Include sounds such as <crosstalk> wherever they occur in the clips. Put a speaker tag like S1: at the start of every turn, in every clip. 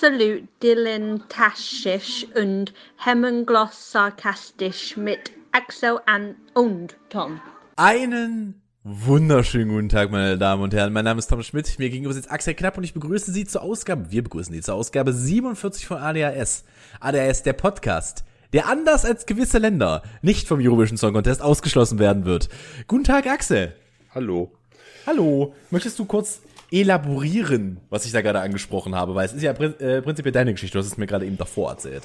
S1: absolut dilettantisch und hemmungslos sarkastisch mit Axel und Tom.
S2: Einen wunderschönen guten Tag, meine Damen und Herren. Mein Name ist Tom Schmidt. Mir gegenüber sitzt Axel Knapp und ich begrüße Sie zur Ausgabe, wir begrüßen Sie zur Ausgabe 47 von ADHS. ADHS, der Podcast, der anders als gewisse Länder nicht vom Eurovision Song Contest ausgeschlossen werden wird. Guten Tag, Axel.
S3: Hallo.
S2: Hallo. Möchtest du kurz elaborieren, was ich da gerade angesprochen habe? Weil es ist ja prin äh, prinzipiell deine Geschichte. Du hast es mir gerade eben davor erzählt.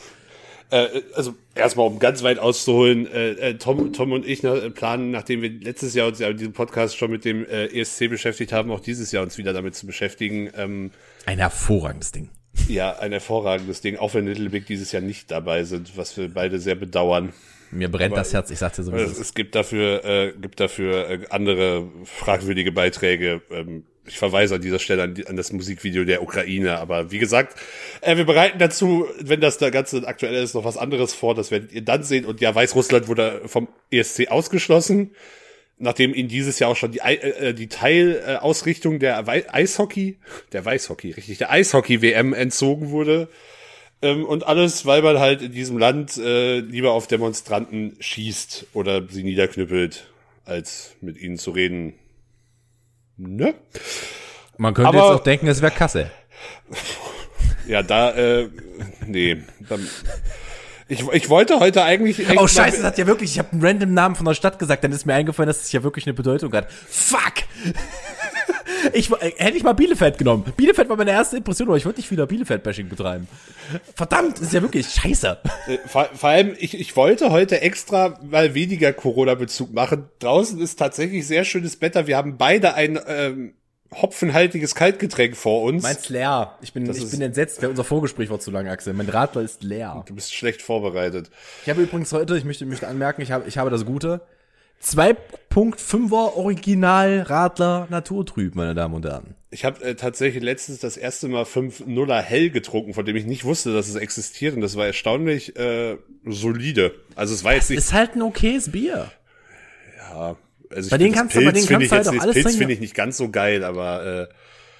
S3: Äh, also erstmal, um ganz weit auszuholen, äh, äh, Tom, Tom und ich ne, planen, nachdem wir letztes Jahr uns ja in diesem Podcast schon mit dem äh, ESC beschäftigt haben, auch dieses Jahr uns wieder damit zu beschäftigen. Ähm,
S2: Ein hervorragendes Ding.
S3: Ja, ein hervorragendes Ding, auch wenn Little Big dieses Jahr nicht dabei sind, was wir beide sehr bedauern.
S2: Mir brennt Aber das Herz, ich sagte so.
S3: Es, es gibt dafür, äh, gibt dafür äh, andere fragwürdige Beiträge. Ähm, ich verweise an dieser Stelle an, die, an, das Musikvideo der Ukraine. Aber wie gesagt, äh, wir bereiten dazu, wenn das da Ganze aktuell ist, noch was anderes vor. Das werdet ihr dann sehen. Und ja, Weißrussland wurde vom ESC ausgeschlossen, nachdem ihnen dieses Jahr auch schon die, äh, die Teilausrichtung der Wei Eishockey, der Weißhockey, richtig, der Eishockey-WM entzogen wurde. Ähm, und alles, weil man halt in diesem Land äh, lieber auf Demonstranten schießt oder sie niederknüppelt, als mit ihnen zu reden Ne?
S2: Man könnte Aber, jetzt auch denken, es wäre Kasse. <laughs>
S3: Ja, da, äh, nee. Dann, ich, ich wollte heute eigentlich.
S2: Oh Scheiße, das hat ja wirklich, ich habe einen random Namen von der Stadt gesagt, dann ist mir eingefallen, dass es ja wirklich eine Bedeutung hat. Fuck! Ich, äh, hätte ich mal Bielefeld genommen. Bielefeld war meine erste Impression, aber ich wollte nicht wieder Bielefeld-Bashing betreiben. Verdammt, ist ja wirklich scheiße.
S3: Äh, vor, vor allem, ich, ich wollte heute extra mal weniger Corona-Bezug machen. Draußen ist tatsächlich sehr schönes Wetter. Wir haben beide ein ähm, hopfenhaltiges Kaltgetränk vor uns.
S2: Meins leer. Ich bin, ich bin entsetzt. Unser Vorgespräch war zu lang, Axel. Mein Radler ist leer.
S3: Du bist schlecht vorbereitet.
S2: Ich habe übrigens heute, ich möchte, möchte anmerken, ich habe, ich habe das Gute. 2.5er Original Radler Naturtrüb, meine Damen und Herren.
S3: Ich habe äh, tatsächlich letztens das erste Mal 5 Nuller Hell getrunken, von dem ich nicht wusste, dass es existiert und das war erstaunlich äh, solide. Also es war jetzt nicht.
S2: Ist halt ein okayes Bier.
S3: Ja, also
S2: bei denen kannst du, bei denen kannst du halt auch alles
S3: Pilz finde ich nicht ganz so geil, aber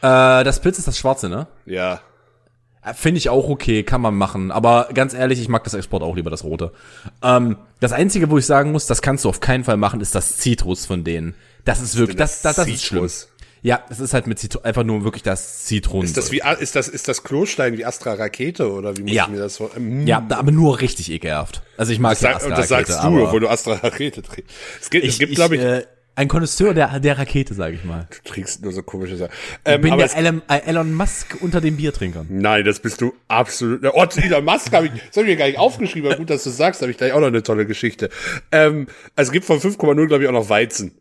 S2: äh, äh, das Pilz ist das Schwarze, ne?
S3: Ja.
S2: Finde ich auch okay, kann man machen. Aber ganz ehrlich, ich mag das Export auch lieber, das Rote. Ähm, das Einzige, wo ich sagen muss, das kannst du auf keinen Fall machen, ist das Citrus von denen. Das ist wirklich, das, das, das, das ist schlimm. Ja, es ist halt mit Zitron, einfach nur wirklich das Zitron.
S3: Ist das wie, ist das, ist das Klostein wie Astra Rakete oder wie muss
S2: ja.
S3: ich mir das vor?
S2: Ähm, ja, aber nur richtig ekelhaft. Also ich mag
S3: das, sag, Astra Rakete. Das sagst du, wo du Astra Rakete trinkst. Es gibt,
S2: ich,
S3: es gibt, glaube ich,
S2: äh, ein Konnoisseur der, der Rakete, sage ich mal.
S3: Du trinkst nur so komische Sachen.
S2: Ähm, ich bin der Elon, äh, Elon, Musk unter den Biertrinkern.
S3: Nein, das bist du absolut. Oh, Elon Musk habe ich, das habe ich mir gar nicht aufgeschrieben, aber gut, dass du sagst, habe ich gleich auch noch eine tolle Geschichte. Ähm, also es gibt von 5,0, glaube ich, auch noch Weizen.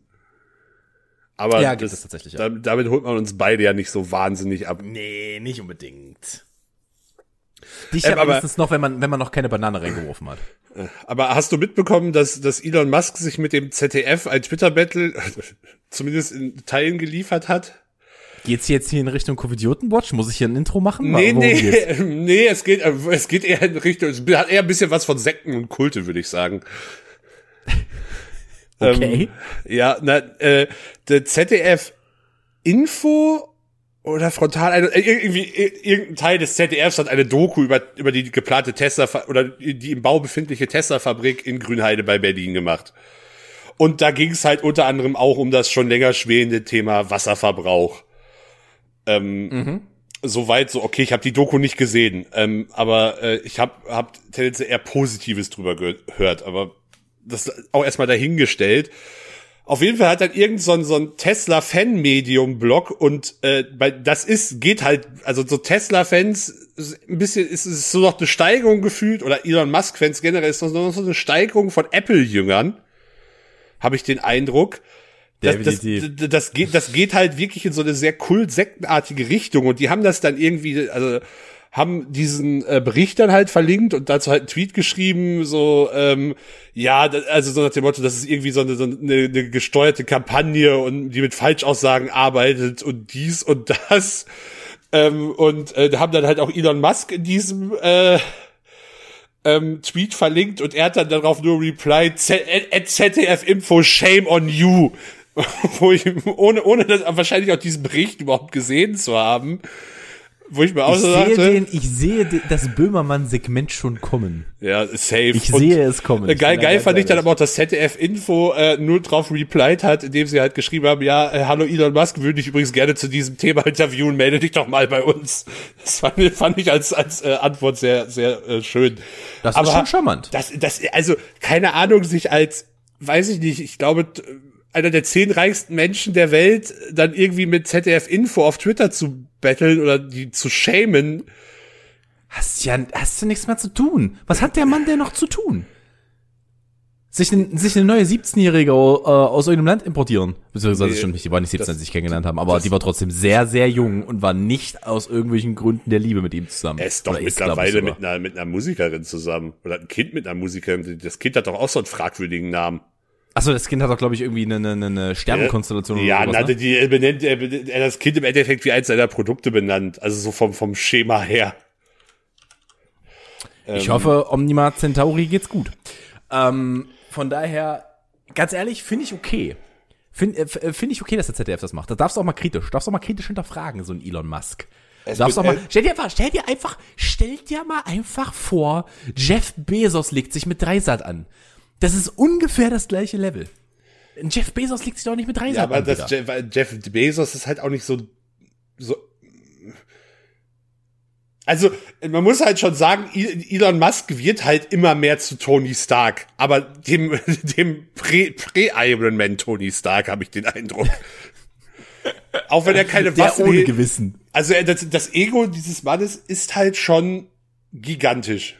S3: Aber
S2: ja, das, das tatsächlich. Ja.
S3: Damit, damit holt man uns beide ja nicht so wahnsinnig ab.
S2: Nee, nicht unbedingt. Dich ähm, aber noch, wenn man, wenn man noch keine Banane reingeworfen hat.
S3: Äh, aber hast du mitbekommen, dass, dass Elon Musk sich mit dem ZDF ein Twitter-Battle <laughs> zumindest in Teilen geliefert hat?
S2: Geht's jetzt hier in Richtung Covidioten-Watch? Muss ich hier ein Intro machen?
S3: Nee, nee, geht's? <laughs> nee, es geht, es geht eher in Richtung, es hat eher ein bisschen was von Sekten und Kulte, würde ich sagen. <laughs>
S2: okay.
S3: Ähm, ja, na, äh, der ZDF Info oder frontal irgendwie irgendein Teil des ZDFs hat eine Doku über über die geplante Tesla oder die im Bau befindliche Tesla Fabrik in Grünheide bei Berlin gemacht. Und da ging es halt unter anderem auch um das schon länger schwelende Thema Wasserverbrauch. Ähm, mhm. Soweit so, okay, ich habe die Doku nicht gesehen, ähm, aber äh, ich habe hab tendenziell eher Positives drüber gehört, aber das auch erstmal dahingestellt. Auf jeden Fall hat dann irgend so ein, so ein Tesla-Fan-Medium-Blog und äh, das ist, geht halt, also so Tesla-Fans, ein bisschen ist es so noch eine Steigerung gefühlt, oder Elon Musk-Fans generell ist noch so eine Steigerung von Apple-Jüngern, habe ich den Eindruck. Das, das, das, das, geht, das geht halt wirklich in so eine sehr kult-sektenartige Richtung und die haben das dann irgendwie, also haben diesen äh, Bericht dann halt verlinkt und dazu halt einen Tweet geschrieben, so, ähm, ja, also so nach dem Motto, das ist irgendwie so eine, so eine, eine gesteuerte Kampagne und die mit Falschaussagen arbeitet und dies und das. Ähm, und äh, haben dann halt auch Elon Musk in diesem äh, ähm, Tweet verlinkt und er hat dann darauf nur replied, ZDF Info, shame on you. <laughs> Wo ich, ohne, ohne das wahrscheinlich auch diesen Bericht überhaupt gesehen zu haben, Wo ich mir auch
S2: Ich
S3: so
S2: sehe, den, ich sehe das Böhmermann-Segment schon kommen.
S3: ja, safe.
S2: Ich
S3: Und,
S2: sehe es kommen. Ich
S3: geil, geil
S2: ganz
S3: fand ich dann aber auch, dass ZDF-Info äh, nur drauf replied hat, indem sie halt geschrieben haben, ja, äh, hallo Elon Musk, würde dich übrigens gerne zu diesem Thema interviewen, melde dich doch mal bei uns. Das fand, fand ich als, als äh, Antwort sehr, sehr äh, schön.
S2: Das
S3: aber
S2: ist schon charmant.
S3: Das, das, also, keine Ahnung, sich als, weiß ich nicht, ich glaube, einer der zehn reichsten Menschen der Welt dann irgendwie mit ZDF-Info auf Twitter zu betteln oder die zu shamen,
S2: Hast ja, hast ja nichts mehr zu tun. Was hat der Mann denn noch zu tun? Sich, ein, sich eine neue 17-Jährige äh, aus irgendeinem Land importieren. Beziehungsweise
S3: Nee,
S2: stimmt nicht, die war nicht 17, als sie sich kennengelernt haben, aber die war trotzdem sehr, sehr jung und war nicht aus irgendwelchen Gründen der Liebe mit ihm zusammen.
S3: Er ist doch
S2: Oder
S3: mittlerweile
S2: sogar.
S3: mit einer, mit einer Musikerin zusammen. Oder hat ein Kind mit einer Musikerin. Das Kind hat doch auch so einen fragwürdigen Namen.
S2: Achso, das Kind hat doch, glaube ich, irgendwie eine, eine, eine Sternenkonstellation
S3: Ja,
S2: oder
S3: na,
S2: sowas, ne?
S3: die, er benennt, er benennt er hat das Kind im Endeffekt wie eins seiner Produkte benannt. Also so vom, vom Schema her.
S2: Ich hoffe, Omnima Centauri geht's gut. Ähm, von daher, ganz ehrlich, finde ich okay. Finde äh, find ich okay, dass der ZDF das macht. Da darfst du auch mal kritisch, darfst du auch mal kritisch hinterfragen, so ein Elon Musk. Du darfst auch mal, stell dir einfach, stell dir einfach, stell dir mal einfach vor, Jeff Bezos legt sich mit Dreisat an. Das ist ungefähr das gleiche Level. Jeff Bezos legt sich doch nicht mit Dreisat
S3: Ja, aber das. Jeff, Jeff Bezos ist halt auch nicht so, so. Also, man muss halt schon sagen, Elon Musk wird halt immer mehr zu Tony Stark. Aber dem, <laughs> dem Prä-Iron Man Tony Stark habe ich den Eindruck. Auch wenn er keine <laughs>
S2: der
S3: Waffen
S2: ohne
S3: hält.
S2: Gewissen.
S3: Also das, das Ego dieses Mannes ist halt schon gigantisch.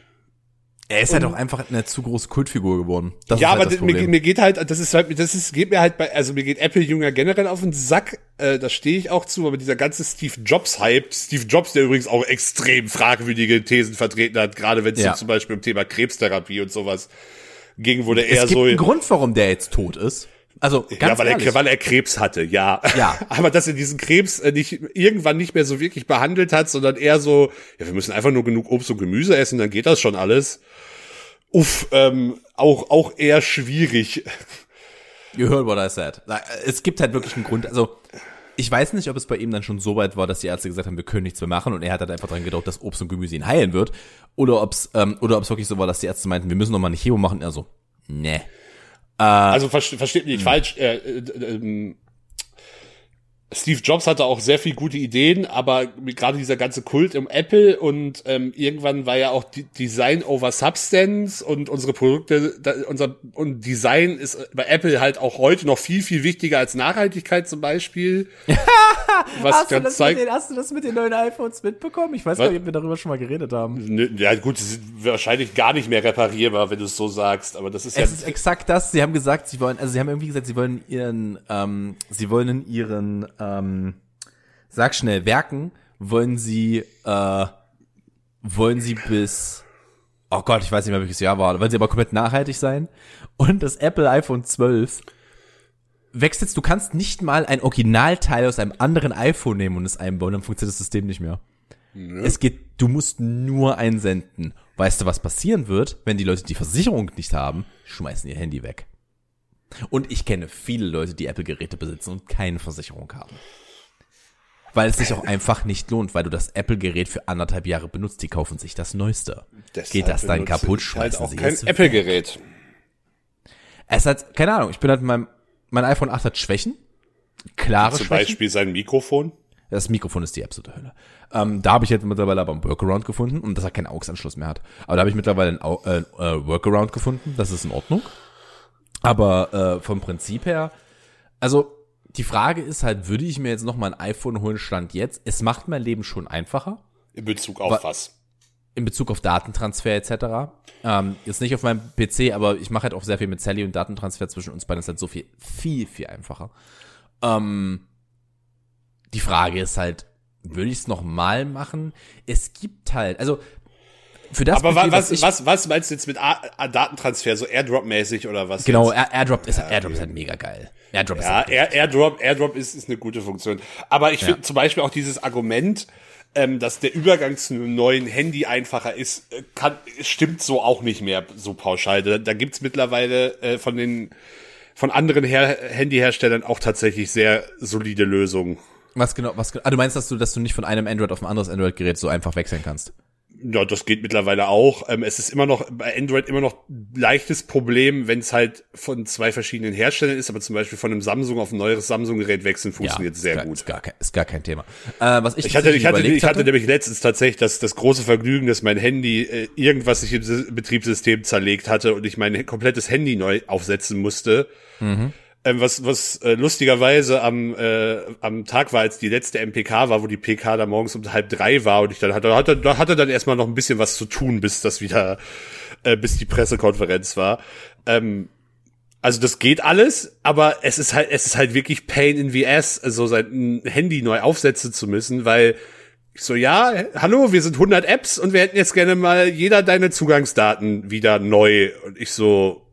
S2: Er ist halt auch einfach eine zu große Kultfigur geworden. Das
S3: ja,
S2: halt
S3: aber
S2: das
S3: mir, mir geht halt, das ist halt, das ist, geht mir halt bei, also mir geht Apple Jünger generell auf den Sack, äh, da stehe ich auch zu, aber dieser ganze Steve Jobs Hype, Steve Jobs, der übrigens auch extrem fragwürdige Thesen vertreten hat, gerade wenn es
S2: Ja.
S3: so zum Beispiel um Thema Krebstherapie und sowas ging, wo der eher
S2: es gibt
S3: so,
S2: einen Grund, warum der jetzt tot ist. Also, ganz
S3: ja, weil
S2: ehrlich.
S3: er, weil er Krebs hatte, ja.
S2: Ja. <laughs>
S3: Aber dass er diesen Krebs äh, nicht irgendwann nicht mehr so wirklich behandelt hat, sondern eher so, ja, wir müssen einfach nur genug Obst und Gemüse essen, dann geht das schon alles. Uff, ähm, auch, auch eher schwierig.
S2: You heard what I said. Na, Es gibt halt wirklich einen Grund. Also, ich weiß nicht, ob es bei ihm dann schon so weit war, dass die Ärzte gesagt haben, wir können nichts mehr machen und er hat halt einfach dran gedacht, dass Obst und Gemüse ihn heilen wird. Oder ob's ähm, oder ob's wirklich so war, dass die Ärzte meinten, wir müssen noch mal eine Chemo machen. Er so, ne.
S3: Also verste- versteht mich nicht falsch. Äh, äh, ähm, Steve Jobs hatte auch sehr viel gute Ideen, aber gerade dieser ganze Kult um Apple und ähm, irgendwann war ja auch Design over Substance und unsere Produkte, da, unser und Design ist bei Apple halt auch heute noch viel viel wichtiger als Nachhaltigkeit zum Beispiel. <laughs> was dann zeigt,
S2: hast du das mit den neuen iPhones mitbekommen? Ich weiß
S3: Was?
S2: gar nicht, ob wir darüber schon mal geredet haben.
S3: Ja gut, sie sind wahrscheinlich gar nicht mehr reparierbar, wenn du es so sagst, aber das ist ja
S2: Es ist exakt das. Sie haben gesagt, sie wollen, also sie haben irgendwie gesagt, sie wollen ihren, ähm, sie wollen in ihren, ähm, sag schnell, Werken wollen sie, äh, wollen sie bis, oh Gott, ich weiß nicht mehr, welches Jahr war, wollen sie aber komplett nachhaltig sein. Und das Apple iPhone 12 wächst jetzt, du kannst nicht mal ein Originalteil aus einem anderen iPhone nehmen und es einbauen, dann funktioniert das System nicht mehr. Es geht, du musst nur einsenden. Weißt du, was passieren wird, wenn die Leute die Versicherung nicht haben? Schmeißen ihr Handy weg. Und ich kenne viele Leute, die Apple-Geräte besitzen und keine Versicherung haben. Weil es sich auch einfach nicht lohnt, weil du das Apple-Gerät für anderthalb Jahre benutzt, die kaufen sich das Neueste.
S3: Deshalb
S2: Geht das dann kaputt,
S3: halt
S2: schmeißen
S3: auch
S2: sie
S3: kein. Apple-Gerät.
S2: Es hat, keine Ahnung, ich bin halt mit meinem, mein iPhone 8 hat Schwächen. Klare
S3: Zum
S2: Schwächen.
S3: Beispiel sein Mikrofon.
S2: Das Mikrofon ist die absolute Hölle. Ähm, da habe ich jetzt mittlerweile aber einen Workaround gefunden und dass er keinen AUX-Anschluss mehr hat. Aber da habe ich mittlerweile einen Au äh, äh, Workaround gefunden. Das ist in Ordnung. Aber äh, vom Prinzip her, also die Frage ist halt, würde ich mir jetzt noch mal ein iPhone holen, stand jetzt? Es macht mein Leben schon einfacher
S3: In Bezug auf
S2: Wa-
S3: was?
S2: in Bezug auf Datentransfer etc. Ähm, jetzt nicht auf meinem PC, aber ich mache halt auch sehr viel mit Sally und Datentransfer zwischen uns beiden ist halt so viel, viel, viel einfacher. Ähm, die Frage ist halt, würde ich es nochmal machen? Es gibt halt, also für das
S3: Aber
S2: Budget,
S3: wa was,
S2: ich-
S3: was, was meinst du jetzt mit A A Datentransfer, so Airdrop-mäßig oder was?
S2: genau? Air Airdrop ist, Airdrop ist halt mega geil. Airdrop ist
S3: Ja,
S2: halt
S3: Air Airdrop, Airdrop ist, ist eine gute Funktion. Aber ich finde zum Beispiel auch dieses Argument, ähm, dass der Übergang zu einem neuen Handy einfacher ist, äh, kann, stimmt so auch nicht mehr so pauschal. Da, da gibt's mittlerweile äh, von den von anderen Her Handyherstellern auch tatsächlich sehr solide Lösungen.
S2: Was genau, was genau? Ah, du meinst, dass du, dass du nicht von einem Android auf ein anderes Android-Gerät so einfach wechseln kannst?
S3: Ja, das geht mittlerweile auch. Ähm, es ist immer noch bei Android immer noch ein leichtes Problem, wenn es halt von zwei verschiedenen Herstellern ist, aber zum Beispiel von einem Samsung auf ein neueres Samsung-Gerät wechseln funktioniert
S2: ist
S3: sehr
S2: gar,
S3: gut.
S2: Ist gar, kein, ist gar kein Thema. Äh, was ich,
S3: Ich hatte, ich hatte, ich hatte nämlich letztens tatsächlich das, das große Vergnügen, dass mein Handy äh, irgendwas sich im Sy- Betriebssystem zerlegt hatte und ich mein komplettes Handy neu aufsetzen musste.
S2: Mhm.
S3: Ähm, was was äh, lustigerweise am, äh, am Tag war, als die letzte MPK war, wo die PK da morgens um halb drei war und ich dann hatte, hatte, hatte dann erstmal noch ein bisschen was zu tun, bis das wieder, äh, bis die Pressekonferenz war. Ähm, also das geht alles, aber es ist halt, es ist halt wirklich Pain in the ass, so sein Handy neu aufsetzen zu müssen, weil ich so, ja, hallo, wir sind 100 Apps und wir hätten jetzt gerne mal jeder deine Zugangsdaten wieder neu. Und ich so,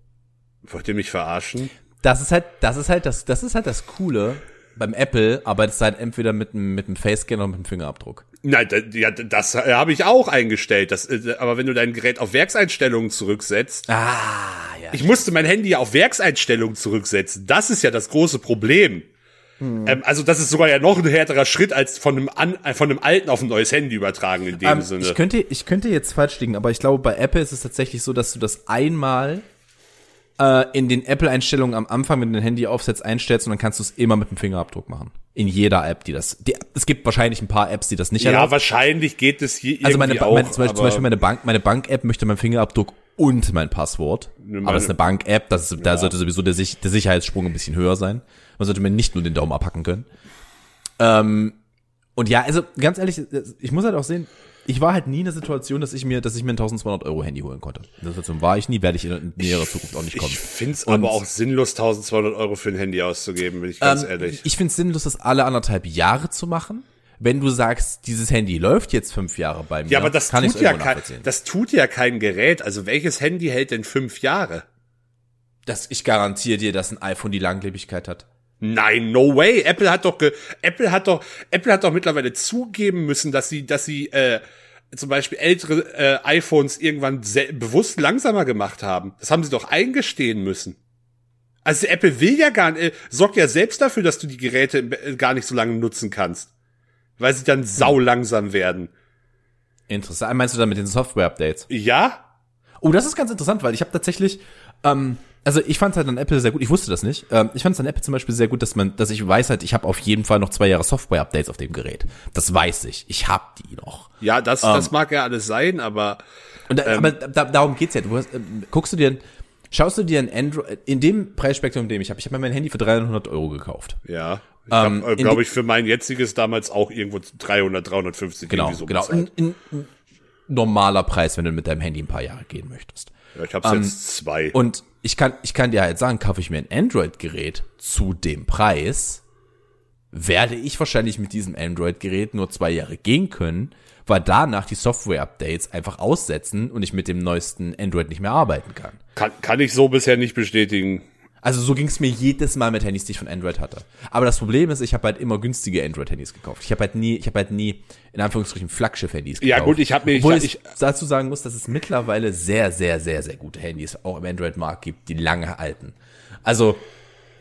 S3: wollt ihr mich verarschen?
S2: Das ist halt, das ist halt das, das ist halt das Coole. Beim Apple arbeitet es halt entweder mit einem mit einem Face-Scanner oder mit einem Fingerabdruck.
S3: Nein, da, ja, das habe ich auch eingestellt. Das, äh, aber wenn du dein Gerät auf Werkseinstellungen zurücksetzt,
S2: Ah, ja.
S3: ich musste mein Handy ja auf Werkseinstellungen zurücksetzen. Das ist ja das große Problem. Ähm, also das ist sogar ja noch ein härterer Schritt als von einem, an, äh, von einem alten auf ein neues Handy übertragen in dem
S2: Ähm,
S3: Sinne.
S2: ich könnte, ich könnte jetzt falsch liegen, aber ich glaube, bei Apple ist es tatsächlich so, dass du das einmal äh, in den Apple-Einstellungen am Anfang, wenn du dein Handy aufsetzt, einstellst und dann kannst du es immer mit dem Fingerabdruck machen. In jeder App, die das. Die, es gibt wahrscheinlich ein paar Apps, die das nicht
S3: ja,
S2: erlauben.
S3: wahrscheinlich geht es hier
S2: Also meine,
S3: auch,
S2: meine, zum, Beispiel, zum Beispiel meine Bank, meine Bank-App möchte meinen Fingerabdruck und mein Passwort.
S3: meine-
S2: aber das ist eine Bank-App, das ist, da sollte sowieso der, Sich- der Sicherheitssprung ein bisschen höher sein. Man sollte mir nicht nur den Daumen abhacken können. Ähm, und ja, also ganz ehrlich, ich muss halt auch sehen, ich war halt nie in der Situation, dass ich mir, dass ich mir ein 1200 Euro Handy holen konnte. In der Situation war ich nie, werde ich in näherer Zukunft auch nicht kommen.
S3: Ich find's
S2: Und-
S3: aber auch sinnlos, 1200 Euro für ein Handy auszugeben, bin ich ganz
S2: Ähm,
S3: ehrlich.
S2: Ich finde es sinnlos, das alle anderthalb Jahre zu machen. Wenn du sagst, dieses Handy läuft jetzt fünf Jahre bei mir,
S3: ja, aber das
S2: kann
S3: tut ja kein, das tut ja kein Gerät. Also welches Handy hält denn fünf Jahre?
S2: Das, ich garantiere dir, dass ein iPhone die Langlebigkeit hat.
S3: Nein, no way. Apple hat doch, ge Apple hat doch, Apple hat doch mittlerweile zugeben müssen, dass sie, dass sie äh, zum Beispiel ältere äh, iPhones irgendwann bewusst langsamer gemacht haben. Das haben sie doch eingestehen müssen. Also Apple will ja gar nicht, äh, sorgt ja selbst dafür, dass du die Geräte äh, gar nicht so lange nutzen kannst, weil sie dann sau langsam werden.
S2: Interessant. Meinst du dann mit den Software-Updates?
S3: Ja,
S2: Oh, das ist ganz interessant, weil ich habe tatsächlich, ähm, also ich fand halt an Apple sehr gut, ich wusste das nicht, ähm, ich fand es an Apple zum Beispiel sehr gut, dass man, dass ich weiß halt, ich habe auf jeden Fall noch zwei Jahre Software-Updates auf dem Gerät. Das weiß ich. Ich hab die noch.
S3: ja, das, das mag ja alles sein, aber
S2: Und da, aber da, darum geht's ja. Du hast, ähm, guckst du dir, schaust du dir ein Android, in dem Preisspektrum, in dem ich habe, ich habe mir mein Handy für 300 Euro gekauft.
S3: ja. Ich
S2: Ähm,
S3: habe, äh, glaube ich, für mein jetziges damals auch irgendwo 300, 350
S2: Genau,
S3: irgendwie so
S2: genau. Ein, ein normaler Preis, wenn du mit deinem Handy ein paar Jahre gehen möchtest.
S3: Ja, ich habe jetzt zwei.
S2: Und ich kann, ich kann dir halt sagen, kaufe ich mir ein Android-Gerät zu dem Preis, werde ich wahrscheinlich mit diesem Android-Gerät nur zwei Jahre gehen können, weil danach die Software-Updates einfach aussetzen und ich mit dem neuesten Android nicht mehr arbeiten kann.
S3: Kann, kann ich so bisher nicht bestätigen.
S2: Also so ging es mir jedes Mal mit Handys, die ich von Android hatte. Aber das Problem ist, ich habe halt immer günstige Android-Handys gekauft. Ich habe halt nie, ich habe halt nie in Anführungsstrichen Flaggschiff-Handys gekauft.
S3: Ja, gut, ich hab mir- ich-
S2: Obwohl ich,
S3: ich-
S2: dazu sagen muss, dass es mittlerweile sehr, sehr, sehr, sehr gute Handys auch im Android-Markt gibt, die lange halten. Also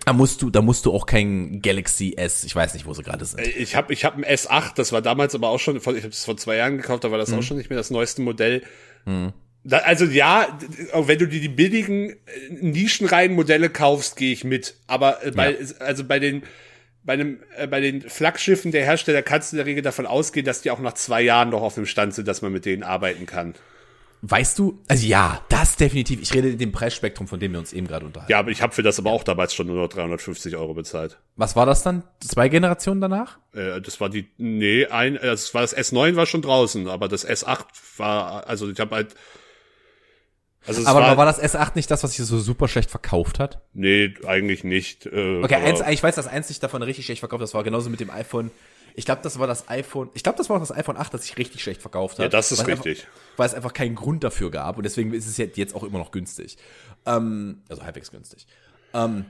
S2: da musst du, da musst du auch kein Galaxy S, ich weiß nicht, wo sie gerade sind.
S3: Ich habe ich hab ein S8, das war damals aber auch schon, ich habe es vor zwei Jahren gekauft, da war das
S2: Mhm.
S3: auch schon nicht mehr das neueste Modell. Da, also ja, wenn du dir die billigen äh, nischenreinen Modelle kaufst, gehe ich mit. Aber äh, bei, also bei den bei einem äh, bei den Flaggschiffen der Hersteller kannst du in der Regel davon ausgehen, dass die auch nach zwei Jahren noch auf dem Stand sind, dass man mit denen arbeiten kann.
S2: Weißt du, also ja, das definitiv. Ich rede in dem Preisspektrum, von dem wir uns eben gerade unterhalten.
S3: Ja, aber ich habe für das aber auch damals schon nur noch 350 Euro bezahlt.
S2: Was war das dann? Zwei Generationen danach?
S3: Äh, das war die, nee, ein, äh, das war das S9 war schon draußen, aber das S8 war, also ich habe halt, also es
S2: Aber
S3: war,
S2: war das S8 nicht das, was sich so super schlecht verkauft hat?
S3: nee, eigentlich nicht. Äh,
S2: Okay, eins, ich weiß, dass eins sich davon richtig schlecht verkauft. Das war genauso mit dem iPhone. Ich glaube, das war das iPhone. Ich glaube, das war auch das iPhone 8, das sich richtig schlecht verkauft hat.
S3: Ja, das ist richtig.
S2: Einfach, weil es einfach keinen Grund dafür gab und deswegen ist es jetzt jetzt auch immer noch günstig. Ähm, also halbwegs günstig. Ähm,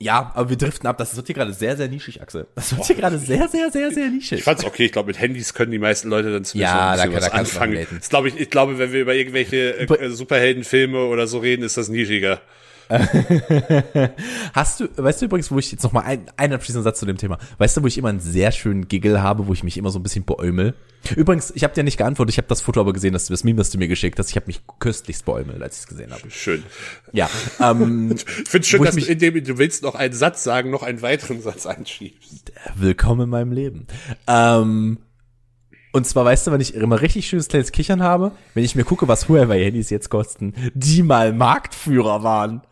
S2: ja, aber wir driften ab. Das wird hier gerade sehr, sehr nischig, Axel. Das wird hier gerade sehr, sehr, sehr, sehr nischig.
S3: Ich fand's okay, ich glaube, mit Handys können die meisten Leute dann zumindest
S2: Ja, da kann-
S3: was
S2: da
S3: anfangen. Das glaube ich, ich glaube, wenn wir über irgendwelche äh, Superheldenfilme oder so reden, ist das nischiger. <laughs>
S2: Hast du, weißt du übrigens, wo ich jetzt noch mal ein, einen abschließenden Satz zu dem Thema, weißt du, wo ich immer einen sehr schönen Giggle habe, wo ich mich immer so ein bisschen beäumel? Übrigens, ich habe dir nicht geantwortet, ich habe das Foto aber gesehen, dass du das Meme, das du mir geschickt hast, ich habe mich köstlichst beäumelt, als ich es gesehen habe.
S3: Schön.
S2: Ja, ähm, <laughs>
S3: Ich finde schön,
S2: ich
S3: dass du, indem du willst noch einen Satz sagen, noch einen weiteren Satz einschiebst.
S2: willkommen in meinem Leben. Ähm, und zwar, weißt du, wenn ich immer richtig schönes kleines Kichern habe, wenn ich mir gucke, was Huawei-Handys jetzt kosten, die mal Marktführer waren.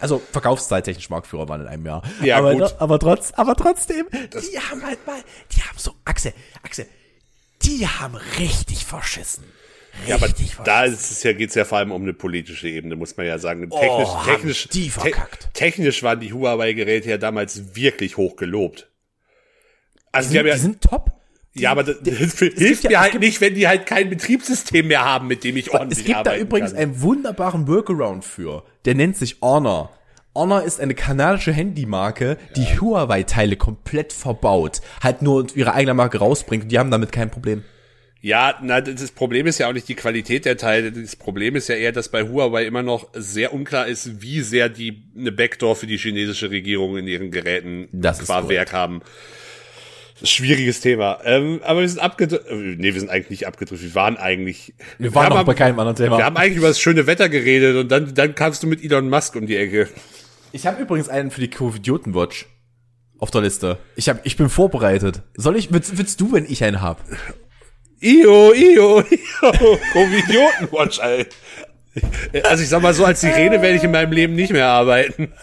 S2: Also verkaufszeittechnisch Marktführer waren in einem Jahr.
S3: Ja,
S2: aber,
S3: gut.
S2: aber trotz, aber trotzdem, die haben halt mal, die haben so, Axel, Axel, die haben richtig verschissen.
S3: Ja, aber
S2: Richtig
S3: da ist es ja, geht's ja vor allem um eine politische Ebene, muss man ja sagen. Technisch,
S2: Oh,
S3: technisch,
S2: die verkackt.
S3: technisch waren die Huawei-Geräte ja damals wirklich hoch gelobt. Also
S2: Die,
S3: die haben ja,
S2: die sind top.
S3: Ja, aber das hilft, hilft
S2: ja-
S3: mir
S2: es
S3: halt
S2: gibt-
S3: nicht, wenn die halt kein Betriebssystem mehr haben, mit dem ich ordentlich
S2: Es gibt da
S3: arbeiten
S2: übrigens
S3: kann.
S2: einen wunderbaren Workaround für. Der nennt sich Honor. Honor ist eine kanadische Handymarke, die Huawei-Teile komplett verbaut, halt nur ihre eigene Marke rausbringt und die haben damit kein Problem.
S3: Ja, na, das Problem ist ja auch nicht die Qualität der Teile. Das Problem ist ja eher, dass bei Huawei immer noch sehr unklar ist, wie sehr die eine Backdoor für die chinesische Regierung in ihren Geräten
S2: Das
S3: qua. Werk haben. Schwieriges Thema. Ähm, aber wir sind abgedriftet. Nee, wir sind eigentlich nicht abgedriftet. Wir waren eigentlich.
S2: Wir waren
S3: haben,
S2: noch bei keinem anderen Thema.
S3: Wir haben eigentlich über das schöne Wetter geredet und dann, dann kamst du mit Elon Musk um die Ecke.
S2: Ich habe übrigens einen für die Covid-Watch auf der Liste. Ich hab, ich bin vorbereitet. Soll ich, willst, willst du, wenn ich einen hab?
S3: Io, Io, Io. Covidioten-Watch, Alter. Also ich sag mal so, als Sirene werde ich in meinem Leben nicht mehr arbeiten. <laughs>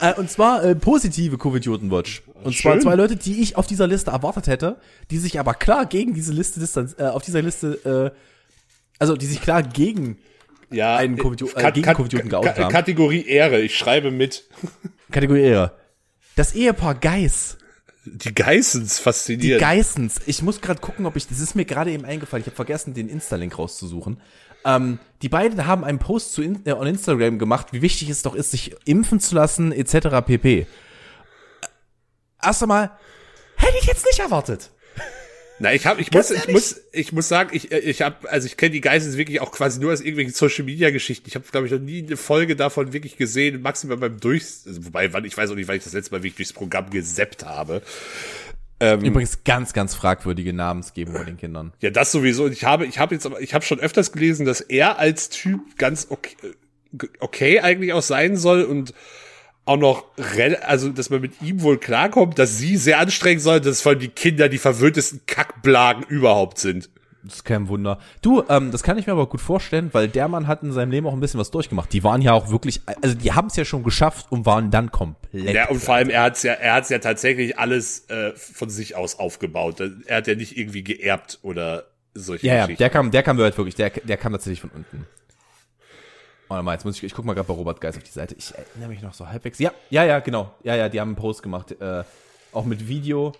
S2: Äh, und zwar äh, positive Covid-Watch. Und zwar
S3: Schön.
S2: zwei Leute, die ich auf dieser Liste erwartet hätte, die sich aber klar gegen diese Liste distanz, äh, auf dieser Liste, äh, also die sich klar gegen
S3: Ja,
S2: Einen Covidio- äh, gegen geoutet haben.
S3: Kategorie Ehre, ich schreibe mit. <laughs>
S2: Kategorie Ehre. Das Ehepaar Geis.
S3: Die Geissens
S2: Die
S3: fasziniert.
S2: Geissens. Ich muss gerade gucken, ob ich, das ist mir gerade eben eingefallen, ich habe vergessen, den Insta-Link rauszusuchen. Ähm, die beiden haben einen Post zu in, äh, on Instagram gemacht, wie wichtig es doch ist, sich impfen zu lassen, etc. pp. Erst einmal, hätte ich jetzt nicht erwartet.
S3: Na, ich habe, ich
S2: Ganz
S3: muss, ich
S2: ehrlich?
S3: muss, ich muss sagen, ich, äh, ich habe, also ich kenne die Geissens wirklich auch quasi nur aus irgendwelchen Social Media Geschichten. Ich habe, glaube ich, noch nie eine Folge davon wirklich gesehen, maximal beim Durchs, also wobei, wann, ich weiß auch nicht, wann ich das letzte Mal wirklich durchs Programm gesappt habe.
S2: Übrigens ganz, ganz fragwürdige Namensgebung bei den Kindern.
S3: Ja, das sowieso. Und Ich habe, ich habe jetzt, aber ich habe schon öfters gelesen, dass er als Typ ganz okay, äh, okay eigentlich auch sein soll und auch noch, also dass man mit ihm wohl klarkommt, dass sie sehr anstrengend soll, dass vor allem die Kinder die verwöhntesten Kackblagen überhaupt sind.
S2: Das ist kein Wunder. Du, ähm, das kann ich mir aber gut vorstellen, weil der Mann hat in seinem Leben auch ein bisschen was durchgemacht. Die waren ja auch wirklich, also die haben es ja schon geschafft und waren dann komplett.
S3: Ja, und vor allem, er hat's ja, er hat's ja tatsächlich alles äh, von sich aus aufgebaut. Er hat ja nicht irgendwie geerbt oder solche
S2: ja, ja,
S3: Geschichten.
S2: der kam, der kam halt wirklich, der, der kam tatsächlich von unten. Warte mal, jetzt muss ich, ich guck mal gerade bei Robert Geis auf die Seite. Ich erinnere mich noch so halbwegs. Ja, ja, ja, genau. Ja, ja, die haben einen Post gemacht, äh, auch mit Video.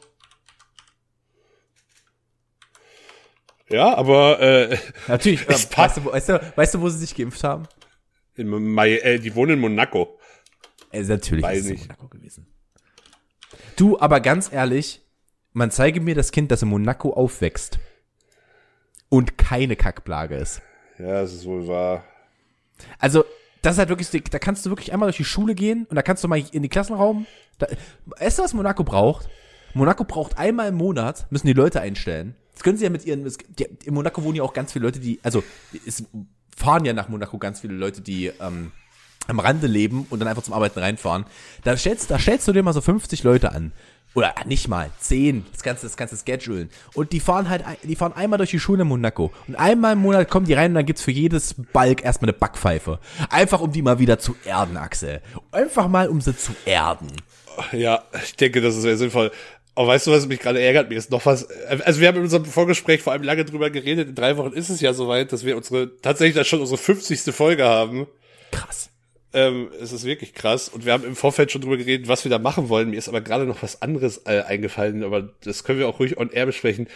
S3: ja, aber äh, <laughs>
S2: Natürlich, <laughs> äh, weißt, du, wo- weißt, du, weißt du, wo sie sich geimpft haben?
S3: in äh, die wohnen in Monaco.
S2: Äh, natürlich
S3: Weiß
S2: ist es in
S3: nicht.
S2: Monaco gewesen. Du, aber ganz ehrlich, man zeige mir das Kind, das in Monaco aufwächst und keine Kackplage ist.
S3: Ja, das ist wohl wahr.
S2: Also, das ist halt wirklich, da kannst du wirklich einmal durch die Schule gehen und da kannst du mal in die Klassenraum. Da, weißt du, was Monaco braucht? Monaco braucht einmal im Monat, müssen die Leute einstellen. Das können sie ja mit ihren, in Monaco wohnen ja auch ganz viele Leute, die, also, es fahren ja nach Monaco ganz viele Leute, die, ähm, am Rande leben und dann einfach zum Arbeiten reinfahren. Da stellst, da stellst du dir mal so 50 Leute an. Oder nicht mal, 10, das ganze, das ganze Schedulen. Und die fahren halt, die fahren einmal durch die Schule in Monaco. Und einmal im Monat kommen die rein und dann gibt's für jedes Balk erstmal eine Backpfeife. Einfach um die mal wieder zu erden, Axel. Einfach mal, um sie zu erden.
S3: Ja, ich denke, das ist sehr sinnvoll. Aber weißt du, was mich gerade ärgert? Mir ist noch was. Also wir haben in unserem Vorgespräch vor allem lange drüber geredet. In drei Wochen ist es ja soweit, dass wir unsere tatsächlich dann schon unsere 50. Folge haben.
S2: Krass.
S3: Ähm, es ist wirklich krass. Und wir haben im Vorfeld schon drüber geredet, was wir da machen wollen. Mir ist aber gerade noch was anderes äh, eingefallen, aber das können wir auch ruhig on air besprechen.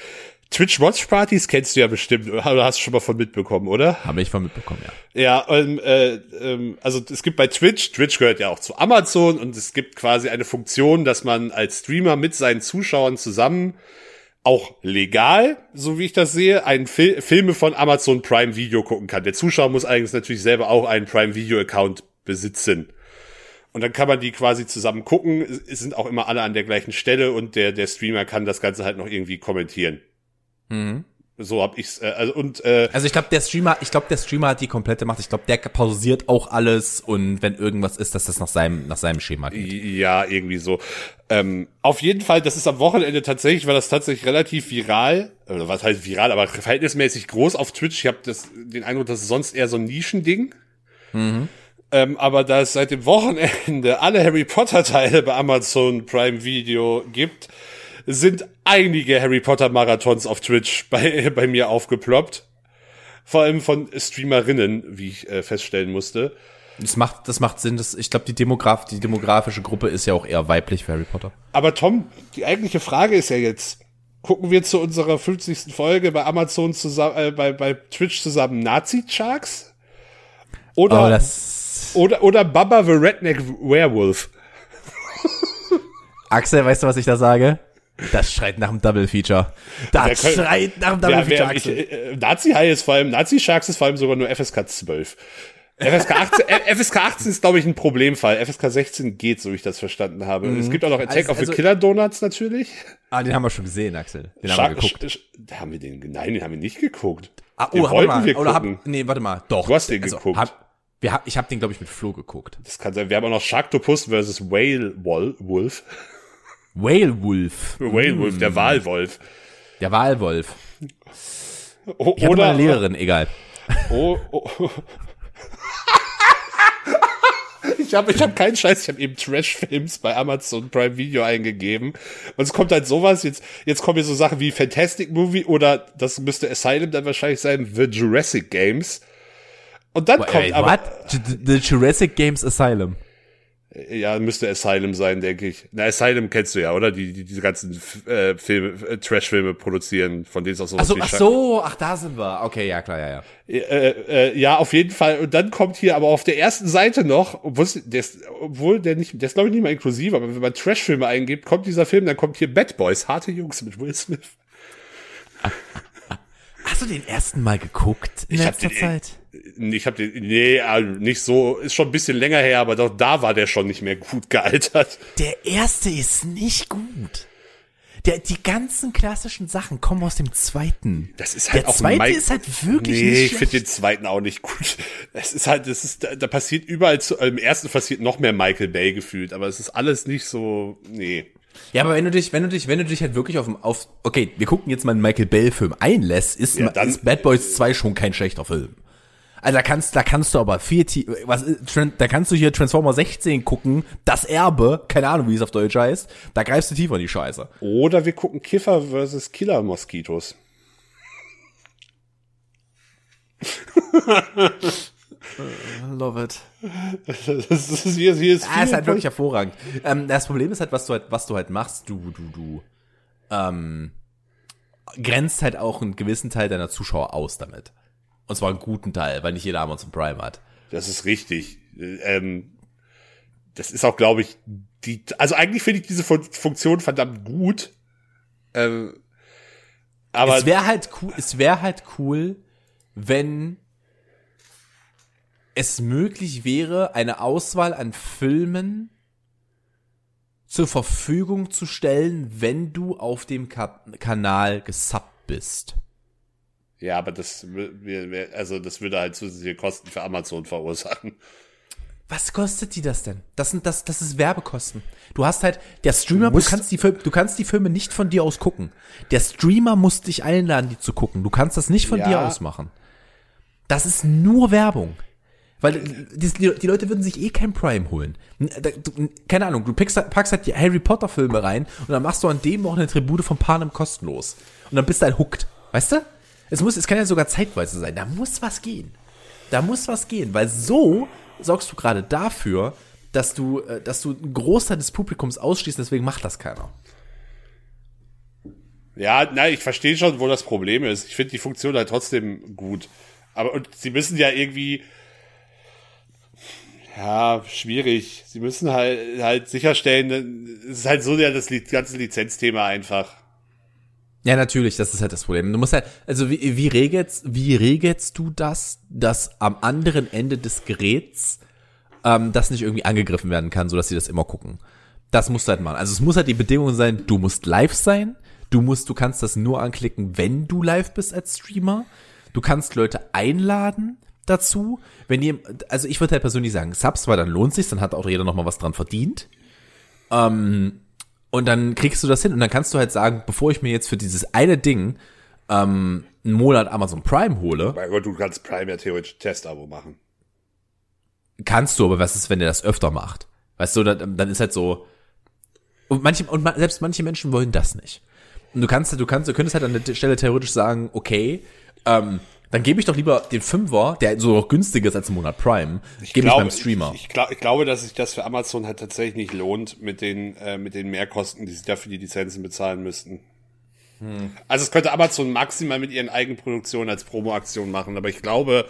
S3: Twitch Watch Partys kennst du ja bestimmt, oder hast du schon mal von mitbekommen, oder?
S2: Habe ich von mitbekommen, ja.
S3: Ja, ähm, äh, ähm, also es gibt bei Twitch, Twitch gehört ja auch zu Amazon und es gibt quasi eine Funktion, dass man als Streamer mit seinen Zuschauern zusammen auch legal, so wie ich das sehe, einen Fil Filme von Amazon Prime Video gucken kann. Der Zuschauer muss eigentlich natürlich selber auch einen Prime Video Account besitzen. Und dann kann man die quasi zusammen gucken. Es sind auch immer alle an der gleichen Stelle und der, der Streamer kann das Ganze halt noch irgendwie kommentieren.
S2: Mhm.
S3: So hab ich's, äh, also und äh,
S2: Also ich glaube, der Streamer, ich glaube, der Streamer hat die komplette Macht. Ich glaube, der pausiert auch alles und wenn irgendwas ist, dass das nach seinem nach seinem Schema geht.
S3: Ja, irgendwie so. Ähm, auf jeden Fall, das ist am Wochenende tatsächlich, war das tatsächlich relativ viral, oder was heißt viral, aber verhältnismäßig groß auf Twitch. Ich habe das den Eindruck, das ist sonst eher so ein Nischending.
S2: Mhm.
S3: Ähm, aber da es seit dem Wochenende alle Harry Potter Teile bei Amazon Prime Video gibt, sind einige Harry Potter Marathons auf Twitch bei, <laughs> bei mir aufgeploppt. Vor allem von Streamerinnen, wie ich äh, feststellen musste.
S2: Das macht das macht Sinn. Das, ich glaube, die Demograf die demografische Gruppe ist ja auch eher weiblich für Harry Potter.
S3: Aber Tom, die eigentliche Frage ist ja jetzt, gucken wir zu unserer 50. Folge bei Amazon zusammen, äh, bei, bei Twitch zusammen Nazi-Sharks? Oder,
S2: Oh, das
S3: oder, oder Baba the Redneck Werewolf? <laughs>
S2: Axel, weißt du, was ich da sage? Das schreit nach einem Double Feature. Das
S3: können-
S2: schreit nach einem Double Feature,
S3: wer, ich,
S2: Axel.
S3: äh, Nazi-High ist vor allem, Nazi-Sharks ist vor allem sogar nur FSK 12. FSK 18, äh, FSK 18 ist, glaube ich, ein Problemfall. FSK 16 geht, so wie ich das verstanden habe. Es gibt auch noch Attack
S2: Also-
S3: of the
S2: also-
S3: Killer Donuts natürlich.
S2: ah, den haben wir schon gesehen, Axel. Den haben
S3: Shark,
S2: wir geguckt.
S3: Sch- Sch- haben wir den, nein, den haben wir nicht geguckt.
S2: Ah,
S3: den
S2: oh, warte
S3: wollten
S2: mal.
S3: wir gucken.
S2: hab, nee, warte mal. Doch.
S3: Du hast den geguckt.
S2: Hab, wir hab, ich habe den, glaube ich, mit Flo geguckt.
S3: Das kann sein. Wir haben auch noch Sharktopus versus Whale Wol- Wolf.
S2: Whale Wolf.
S3: Whale Wolf, der Walwolf.
S2: Der Wahlwolf.
S3: O
S2: Ich
S3: oder,
S2: meine Lehrerin, egal.
S3: Oh, oh. <laughs> Ich habe ich hab keinen Scheiß, ich habe eben Trash-Films bei Amazon Prime Video eingegeben. Und es kommt halt sowas, jetzt, jetzt kommen hier so Sachen wie Fantastic Movie oder das müsste Asylum dann wahrscheinlich sein, The Jurassic Games. Und dann kommt
S2: Wait,
S3: aber,
S2: what? The Jurassic Games Asylum.
S3: ja, müsste Asylum sein, denke ich. Na, Asylum kennst du ja, oder? Die, die diese ganzen äh, Filme, äh, Trash-Filme produzieren, von denen es auch sowas
S2: Ach so, ach so, ach da sind wir. Okay, ja klar, ja, ja.
S3: Äh, äh, ja, auf jeden Fall. Und dann kommt hier aber auf der ersten Seite noch, obwohl der ist, obwohl der nicht, der ist glaube ich nicht mal inklusiv, aber wenn man Trash-Filme eingibt, kommt dieser Film, dann kommt hier Bad Boys, harte Jungs mit Will Smith. <laughs>
S2: Hast du den ersten Mal geguckt in
S3: Ich
S2: letzter
S3: den-
S2: Zeit?
S3: Ich habe den, nee, äh, nicht so, ist schon ein bisschen länger her, aber doch da war der schon nicht mehr gut gealtert.
S2: Der erste ist nicht gut. Der, die ganzen klassischen Sachen kommen aus dem zweiten.
S3: Das ist halt
S2: Der
S3: auch
S2: zweite ist halt wirklich
S3: Nee,
S2: nicht
S3: ich finde
S2: schlecht.
S3: den zweiten auch nicht gut. Es ist halt, es ist, da, da passiert überall zu, im ersten passiert noch mehr Michael Bay gefühlt, aber es ist alles nicht so, nee.
S2: Ja, aber wenn du dich, wenn du dich, wenn du dich halt wirklich auf, auf okay, wir gucken jetzt mal einen Michael Bay Film einlässt, ist,
S3: Ja, dann-
S2: ist Bad Boys 2 schon kein schlechter Film. Also da kannst, da kannst du aber viel, tie- was, da kannst du hier Transformer 16 gucken, das Erbe, keine Ahnung, wie es auf Deutsch heißt, da greifst du tiefer in die Scheiße.
S3: Oder wir gucken Kiffer versus Killer Moskitos. <laughs>
S2: Love it.
S3: Das ist, hier, hier ist
S2: Ah, ist halt wirklich hervorragend. Ähm, das Problem ist halt, was du halt, was du halt machst, du, du, du, ähm, grenzt halt auch einen gewissen Teil deiner Zuschauer aus damit. Und zwar einen guten Teil, weil nicht jeder Amazon Prime hat.
S3: Das ist richtig. Ähm, das ist auch, glaube ich, die. Also eigentlich finde ich diese Fun Funktion verdammt gut. Ähm, aber
S2: es wäre halt cool, es wäre halt cool, wenn es möglich wäre, eine Auswahl an Filmen zur Verfügung zu stellen, wenn du auf dem Ka Kanal gesubbt bist.
S3: Ja, aber das, also das würde halt zusätzliche Kosten für Amazon verursachen.
S2: Was kostet die das denn? Das sind das, das ist Werbekosten. Du hast halt der Streamer, du,
S3: musst-
S2: kannst die Filme, du kannst die Filme nicht von dir aus gucken. Der Streamer muss dich einladen, die zu gucken. Du kannst das nicht von
S3: Ja.
S2: dir aus machen. Das ist nur Werbung. Weil die, die, die Leute würden sich eh kein Prime holen. Du- Keine Ahnung, du packst, packst halt die Harry Potter Filme rein und dann machst du an dem Wochenende Tribute von Panem kostenlos. Und dann bist du halt hooked. Weißt du? Es muss, es kann ja sogar zeitweise sein. Da muss was gehen. Da muss was gehen, weil so sorgst du gerade dafür, dass du, äh, dass du einen Großteil des Publikums ausschließt, deswegen macht das keiner.
S3: Ja, nein, ich verstehe schon, wo das Problem ist. Ich finde die Funktion halt trotzdem gut. Aber und sie müssen ja irgendwie. Ja, schwierig. Sie müssen halt halt sicherstellen, es ist halt so ja das ganze Lizenzthema einfach.
S2: Ja, natürlich, das ist halt das Problem. Du musst halt, also wie, wie regelst, wie regelst du das, dass am anderen Ende des Geräts ähm, das nicht irgendwie angegriffen werden kann, sodass sie das immer gucken? Das musst du halt machen. Also es muss halt die Bedingung sein, du musst live sein, du musst, du kannst das nur anklicken, wenn du live bist als Streamer. Du kannst Leute einladen dazu. Wenn ihr, also ich würde halt persönlich sagen, Subs, weil dann lohnt sich, dann hat auch jeder nochmal was dran verdient. Ähm, und dann kriegst du das hin und dann kannst du halt sagen, bevor ich mir jetzt für dieses eine Ding ähm, einen Monat Amazon Prime hole,
S3: Mein Gott, du kannst Prime ja theoretisch Testabo machen.
S2: kannst du, aber was ist, wenn der das öfter macht? Weißt du, dann, dann ist halt so. Und manche, und ma- selbst manche Menschen wollen das nicht. Und du kannst, du kannst, du könntest halt an der Stelle theoretisch sagen, okay, ähm, dann gebe ich doch lieber den Fünfer, der so noch günstiger ist als ein Monat Prime, gebe ich beim Streamer.
S3: Ich, ich, glaub, ich glaube, dass sich das für Amazon halt tatsächlich nicht lohnt mit den, äh, mit den Mehrkosten, die sie dafür die Lizenzen bezahlen müssten.
S2: Hm.
S3: Also es könnte Amazon maximal mit ihren Eigenproduktionen als Promo-Aktion machen, aber ich glaube,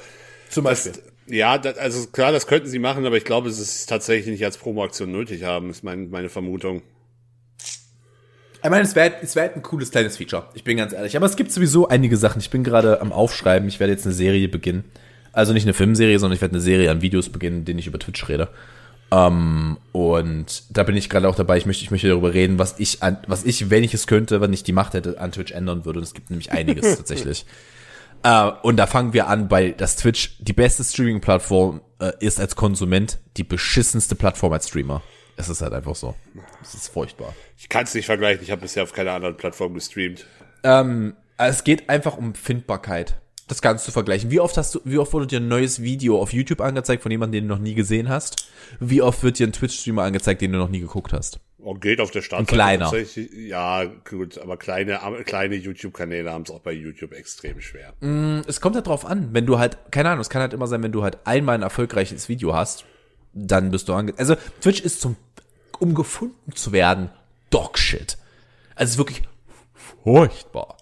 S2: Zum
S3: dass, ja, das, also klar, das könnten sie machen, aber ich glaube, es tatsächlich nicht als Promo-Aktion nötig haben, ist mein, meine Vermutung.
S2: Ich meine, es wäre es wär halt ein cooles kleines Feature. Ich bin ganz ehrlich. Aber es gibt sowieso einige Sachen. Ich bin gerade am Aufschreiben. Ich werde jetzt eine Serie beginnen. Also nicht eine Filmserie, sondern ich werde eine Serie an Videos beginnen, in denen ich über Twitch rede. Ähm, und da bin ich gerade auch dabei. Ich möchte, ich möchte darüber reden, was ich an, was ich, wenn ich es könnte, wenn ich die Macht hätte, an Twitch ändern würde. Und es gibt nämlich einiges <laughs> tatsächlich. Äh, und da fangen wir an, weil das Twitch die beste Streaming-Plattform äh, ist als Konsument, die beschissenste Plattform als Streamer. Es ist halt einfach so. Es ist furchtbar.
S3: Ich kann es nicht vergleichen, ich habe bisher auf keiner anderen Plattform gestreamt.
S2: Ähm, es geht einfach um Findbarkeit. Das kannst du vergleichen. Wie oft hast du, wie oft wurde dir ein neues Video auf YouTube angezeigt von jemandem, den du noch nie gesehen hast? Wie oft wird dir ein Twitch-Streamer angezeigt, den du noch nie geguckt hast?
S3: Und geht auf der Startseite.
S2: kleiner.
S3: Ja, gut, aber kleine, kleine YouTube-Kanäle haben es auch bei YouTube extrem schwer.
S2: Es kommt halt drauf an, wenn du halt, keine Ahnung, es kann halt immer sein, wenn du halt einmal ein erfolgreiches Video hast, dann bist du ange... Also Twitch ist zum, um gefunden zu werden, Dogshit. Also es ist wirklich furchtbar.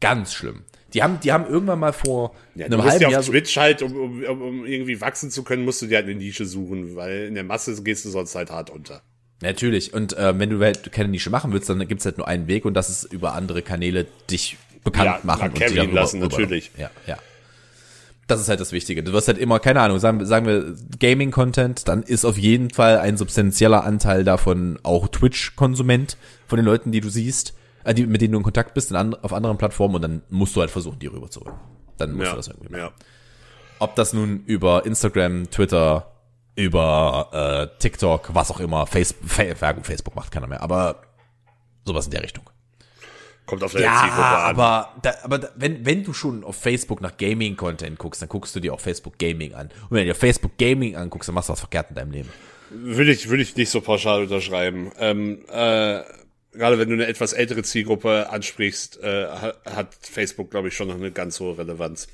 S2: Ganz schlimm. Die haben, die haben irgendwann mal vor
S3: Ja,
S2: einem halben
S3: ja
S2: Jahr
S3: auf Twitch halt, um, um, um- irgendwie wachsen zu können, musst du dir halt eine Nische suchen, weil in der Masse gehst du sonst halt hart unter.
S2: Natürlich. Und äh, wenn du halt keine Nische machen willst, dann gibt's halt nur einen Weg und das ist über andere Kanäle dich bekannt
S3: Ja,
S2: machen und
S3: lassen,
S2: rüber-
S3: natürlich.
S2: Ja, ja. Das ist halt das Wichtige. Du wirst halt immer, keine Ahnung, sagen, sagen wir Gaming-Content, dann ist auf jeden Fall ein substanzieller Anteil davon auch Twitch-Konsument von den Leuten, die du siehst, äh, die, mit denen du in Kontakt bist in an, auf anderen Plattformen und dann musst du halt versuchen, die rüber zu holen. Dann musst
S3: Ja,
S2: du das irgendwie machen.
S3: ja.
S2: Ob das nun über Instagram, Twitter, über äh, TikTok, was auch immer, Facebook, Facebook macht keiner mehr, aber sowas in der Richtung.
S3: Kommt auf deine
S2: Ja,
S3: Zielgruppe an.
S2: aber, da, aber da, wenn, wenn du schon auf Facebook nach Gaming-Content guckst, dann guckst du dir auch Facebook Gaming an. Und wenn du dir Facebook Gaming anguckst, dann machst du was verkehrt in deinem Leben.
S3: Würde ich, würde ich nicht so pauschal unterschreiben. Ähm, äh, gerade wenn du eine etwas ältere Zielgruppe ansprichst, äh, ha- hat Facebook, glaube ich, schon noch eine ganz hohe Relevanz.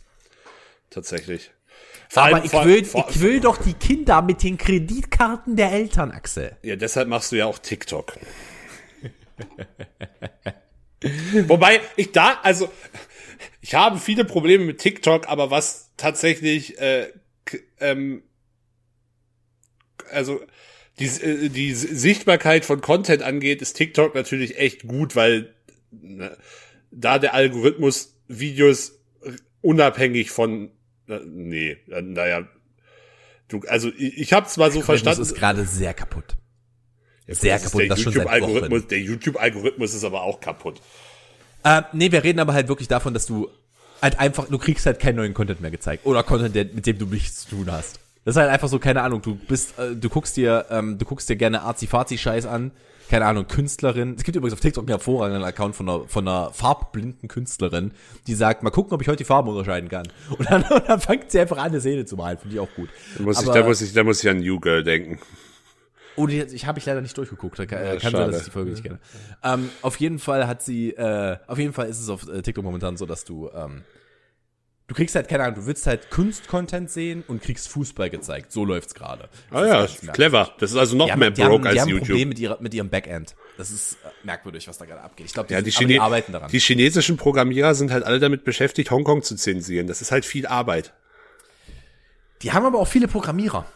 S3: Tatsächlich. Vor
S2: Aber
S3: allem-
S2: ich will,
S3: vor-
S2: ich will doch die Kinder mit den Kreditkarten der Eltern, Axel.
S3: Ja, deshalb machst du ja auch TikTok. <laughs> Wobei ich da, also ich habe viele Probleme mit TikTok, aber was tatsächlich, äh, ähm, also die, äh, die Sichtbarkeit von Content angeht, ist TikTok natürlich echt gut, weil ne, da der Algorithmus Videos unabhängig von, na, nee, äh, naja, du, also ich, ich habe zwar so
S2: Das
S3: verstanden,
S2: ist gerade sehr kaputt. Sehr
S3: das ist
S2: kaputt,
S3: der
S2: das schon seit
S3: YouTube-Algorithmus. YouTube-Algorithmus ist aber auch kaputt.
S2: Äh, nee, wir reden aber halt wirklich davon, dass du halt einfach, du kriegst halt keinen neuen Content mehr gezeigt. Oder Content, der, mit dem du nichts zu tun hast. Das ist halt einfach so, keine Ahnung, du bist, äh, du guckst dir, ähm, du guckst dir gerne Arzi-Fazi-Scheiß an. Keine Ahnung, Künstlerin. Es gibt übrigens auf TikTok einen hervorragenden Account von einer, von einer farbblinden Künstlerin, die sagt, mal gucken, ob ich heute die Farben unterscheiden kann. <laughs> Und dann, und dann fängt sie einfach an, eine Szene zu malen. Finde ich auch gut.
S3: Da muss, ich,
S2: Aber-
S3: da, muss ich, da muss ich an New Girl denken.
S2: Oh, die, ich habe ich leider nicht durchgeguckt. Da kann,
S3: Ja,
S2: kann sein, dass ich die Folge nicht kenne. Ähm, auf jeden Fall hat sie, äh, auf jeden Fall ist es auf äh, TikTok momentan so, dass du, ähm, du kriegst halt keine Ahnung, du willst halt Kunst-Content sehen und kriegst Fußball gezeigt. So läuft's gerade.
S3: Ah ja,
S2: merkwürdig.
S3: clever. Das ist also noch
S2: haben,
S3: mehr
S2: die haben,
S3: broke
S2: die
S3: als
S2: haben ein
S3: YouTube.
S2: Problem mit, ihrer, mit ihrem Backend. Das ist äh, merkwürdig, was da gerade abgeht. Ich glaube, die,
S3: Ja, die,
S2: sind- die arbeiten daran.
S3: die chinesischen Programmierer sind halt alle damit beschäftigt, Hongkong zu zensieren. Das ist halt viel Arbeit.
S2: die haben aber auch viele Programmierer.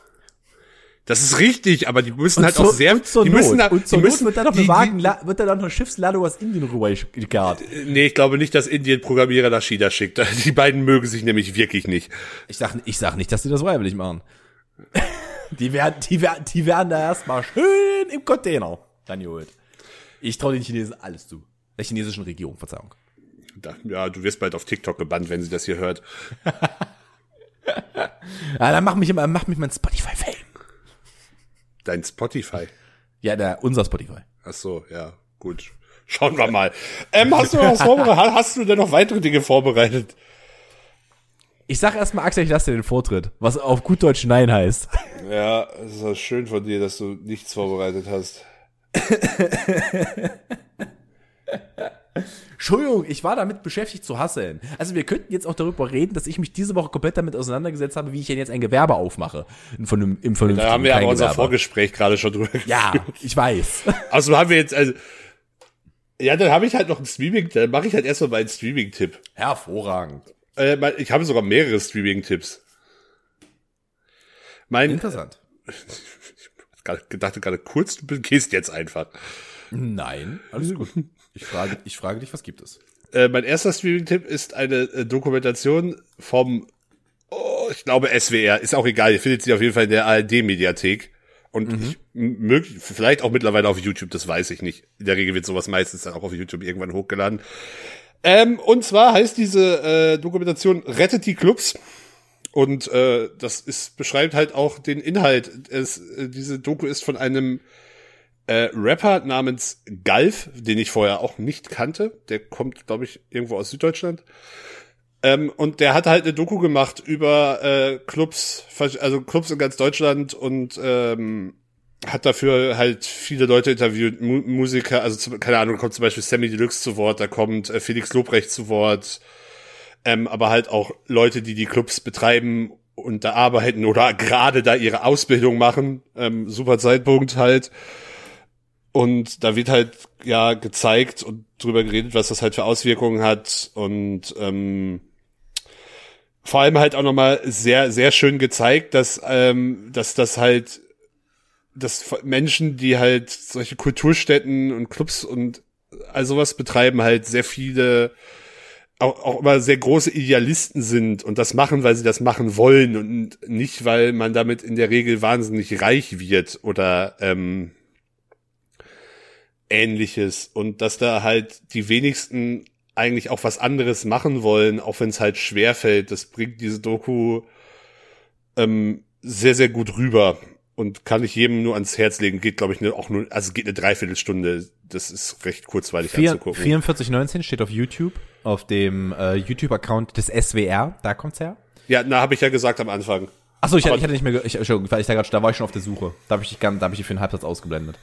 S3: Das ist richtig, aber die müssen
S2: Und
S3: halt
S2: zur-
S3: auch sehr,
S2: und zur
S3: die müssen,
S2: Not.
S3: da,
S2: und zur
S3: die
S2: Not
S3: müssen,
S2: wird dann noch
S3: die,
S2: eine
S3: die,
S2: Wagen, wird dann noch eine Schiffsladung aus Indien rübergekarrt.
S3: Nee, ich glaube nicht, dass Indien Programmierer nach China schickt. <laughs> Die beiden mögen sich nämlich wirklich nicht.
S2: Ich sag, ich sag nicht, dass die das freiwillig machen. <laughs> Die werden, die werden, die werden da erstmal schön im Container dann geholt. Ich traue den Chinesen alles zu. Der chinesischen Regierung, Verzeihung.
S3: Da- Ja, du wirst bald auf TikTok gebannt, wenn sie das hier hört. <laughs>
S2: Ja, dann mach mich immer, mach mich mein Spotify-Fame.
S3: Dein Spotify.
S2: Ja, der, unser Spotify.
S3: Ach so, ja, gut. Schauen wir mal. Ähm, hast du noch was <laughs> vorbereitet? Hast du denn noch weitere Dinge vorbereitet?
S2: Ich sag erstmal, Axel, ich lasse dir den Vortritt. Was auf gut Deutsch Nein heißt. <laughs>
S3: Ja, es ist schön von dir, dass du nichts vorbereitet hast. <laughs>
S2: Entschuldigung, ich war damit beschäftigt zu hasseln. Also wir könnten jetzt auch darüber reden, dass ich mich diese Woche komplett damit auseinandergesetzt habe, wie ich denn jetzt ein Gewerbe aufmache. Von einem, im vernünftigen
S3: Da haben wir aber unser. Vorgespräch gerade schon drüber.
S2: Ja, ich weiß.
S3: Also haben wir jetzt, also, ja, dann habe ich halt noch ein Streaming, dann mache ich halt erstmal meinen Streaming-Tipp.
S2: Hervorragend.
S3: Äh, ich habe sogar mehrere Streaming-Tipps. Mein,
S2: Interessant. <laughs>
S3: ich dachte gerade kurz, du gehst jetzt einfach.
S2: Nein, alles gut. Ich frage, ich frage dich, was gibt es?
S3: Äh, mein erster Streaming-Tipp ist eine äh, Dokumentation vom, oh, ich glaube SWR, ist auch egal, ihr findet sie auf jeden Fall in der ARD-Mediathek. Und ich, m- möglich, vielleicht auch mittlerweile auf YouTube, das weiß ich nicht. In der Regel wird sowas meistens dann auch auf YouTube irgendwann hochgeladen. Ähm, und zwar heißt diese äh, Dokumentation Rettet die Clubs. Und äh, das ist, beschreibt halt auch den Inhalt. Es, äh, diese Doku ist von einem äh, Rapper namens Galf, den ich vorher auch nicht kannte. Der kommt, glaube ich, irgendwo aus Süddeutschland. Ähm, und der hat halt eine Doku gemacht über äh, Clubs, also Clubs in ganz Deutschland und ähm, hat dafür halt viele Leute interviewt, Mu Musiker, also zum, keine Ahnung, kommt zum Beispiel Sammy Deluxe zu Wort, da kommt äh, Felix Lobrecht zu Wort, ähm, aber halt auch Leute, die die Clubs betreiben und da arbeiten oder gerade da ihre Ausbildung machen, ähm, super Zeitpunkt halt. Und da wird halt ja gezeigt und drüber geredet, was das halt für Auswirkungen hat. Und ähm, vor allem halt auch nochmal sehr, sehr schön gezeigt, dass, ähm, dass das halt, dass Menschen, die halt solche Kulturstätten und Clubs und all sowas betreiben, halt sehr viele auch, auch immer sehr große Idealisten sind und das machen, weil sie das machen wollen und nicht, weil man damit in der Regel wahnsinnig reich wird oder ähm, ähnliches und dass da halt die wenigsten eigentlich auch was anderes machen wollen, auch wenn es halt schwer fällt. Das bringt diese Doku ähm, sehr, sehr gut rüber und kann ich jedem nur ans Herz legen. Geht, glaube ich, ne, auch nur, also geht eine Dreiviertelstunde. Das ist recht kurzweilig
S2: Vier-
S3: anzugucken.
S2: 4419 steht auf YouTube, auf dem äh, YouTube-Account des SWR. Da kommt's her.
S3: Ja, na, habe ich ja gesagt am Anfang.
S2: Achso, ich, ich hatte nicht mehr, ich, Entschuldigung, weil ich da, grad, da war ich schon auf der Suche. Da habe ich, dich da hab ich dich für einen Halbsatz ausgeblendet.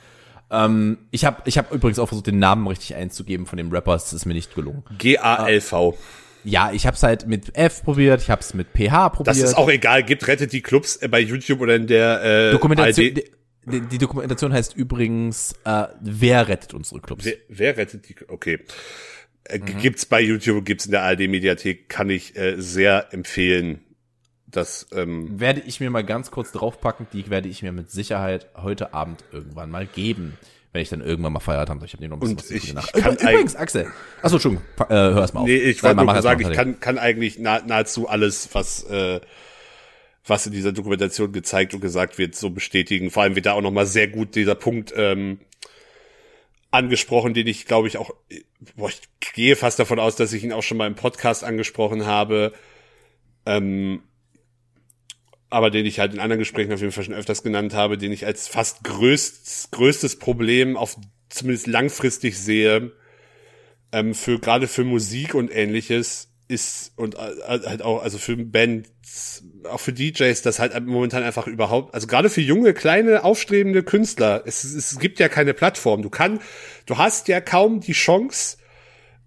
S2: Ähm, ich habe ich hab übrigens auch versucht, den Namen richtig einzugeben von dem Rapper. Es ist mir nicht gelungen.
S3: G-A-L-V.
S2: Ja, ich habe es halt mit F probiert, ich habe es mit PH probiert.
S3: Das ist auch egal. Gibt rettet die Clubs äh, bei YouTube oder in der äh,
S2: Dokumentation.
S3: ARD.
S2: Die, die Dokumentation heißt übrigens, äh, wer rettet unsere Clubs?
S3: Wer, wer rettet die? Okay. Äh,
S2: Mhm.
S3: Gibt's bei YouTube, gibt's in der ARD-Mediathek, kann ich äh, sehr empfehlen. Das, ähm,
S2: Werde ich mir mal ganz kurz draufpacken, die werde ich mir mit Sicherheit heute Abend irgendwann mal geben. Wenn ich dann irgendwann mal Feierabend habe. Ich habe dir noch ein bisschen
S3: Und
S2: was zu
S3: ich- ich kann
S2: Übr- Übrigens, Axel. Achso, Entschuldigung, äh, hör erst mal auf.
S3: nee, ich wollte nur
S2: mal
S3: sagen, ich kann, kann eigentlich nah, nahezu alles, was, äh, was in dieser Dokumentation gezeigt und gesagt wird, so bestätigen. Vor allem wird da auch nochmal sehr gut dieser Punkt, ähm, angesprochen, den ich glaube ich auch, boah, ich gehe fast davon aus, dass ich ihn auch schon mal im Podcast angesprochen habe, ähm, aber den ich halt in anderen Gesprächen auf jeden Fall schon öfters genannt habe, den ich als fast größt, größtes Problem auf zumindest langfristig sehe, ähm, für gerade für Musik und ähnliches ist und äh, halt auch also für Bands auch für DJs das halt momentan einfach überhaupt also gerade für junge kleine aufstrebende Künstler es, es gibt ja keine Plattform. Du kann du hast ja kaum die Chance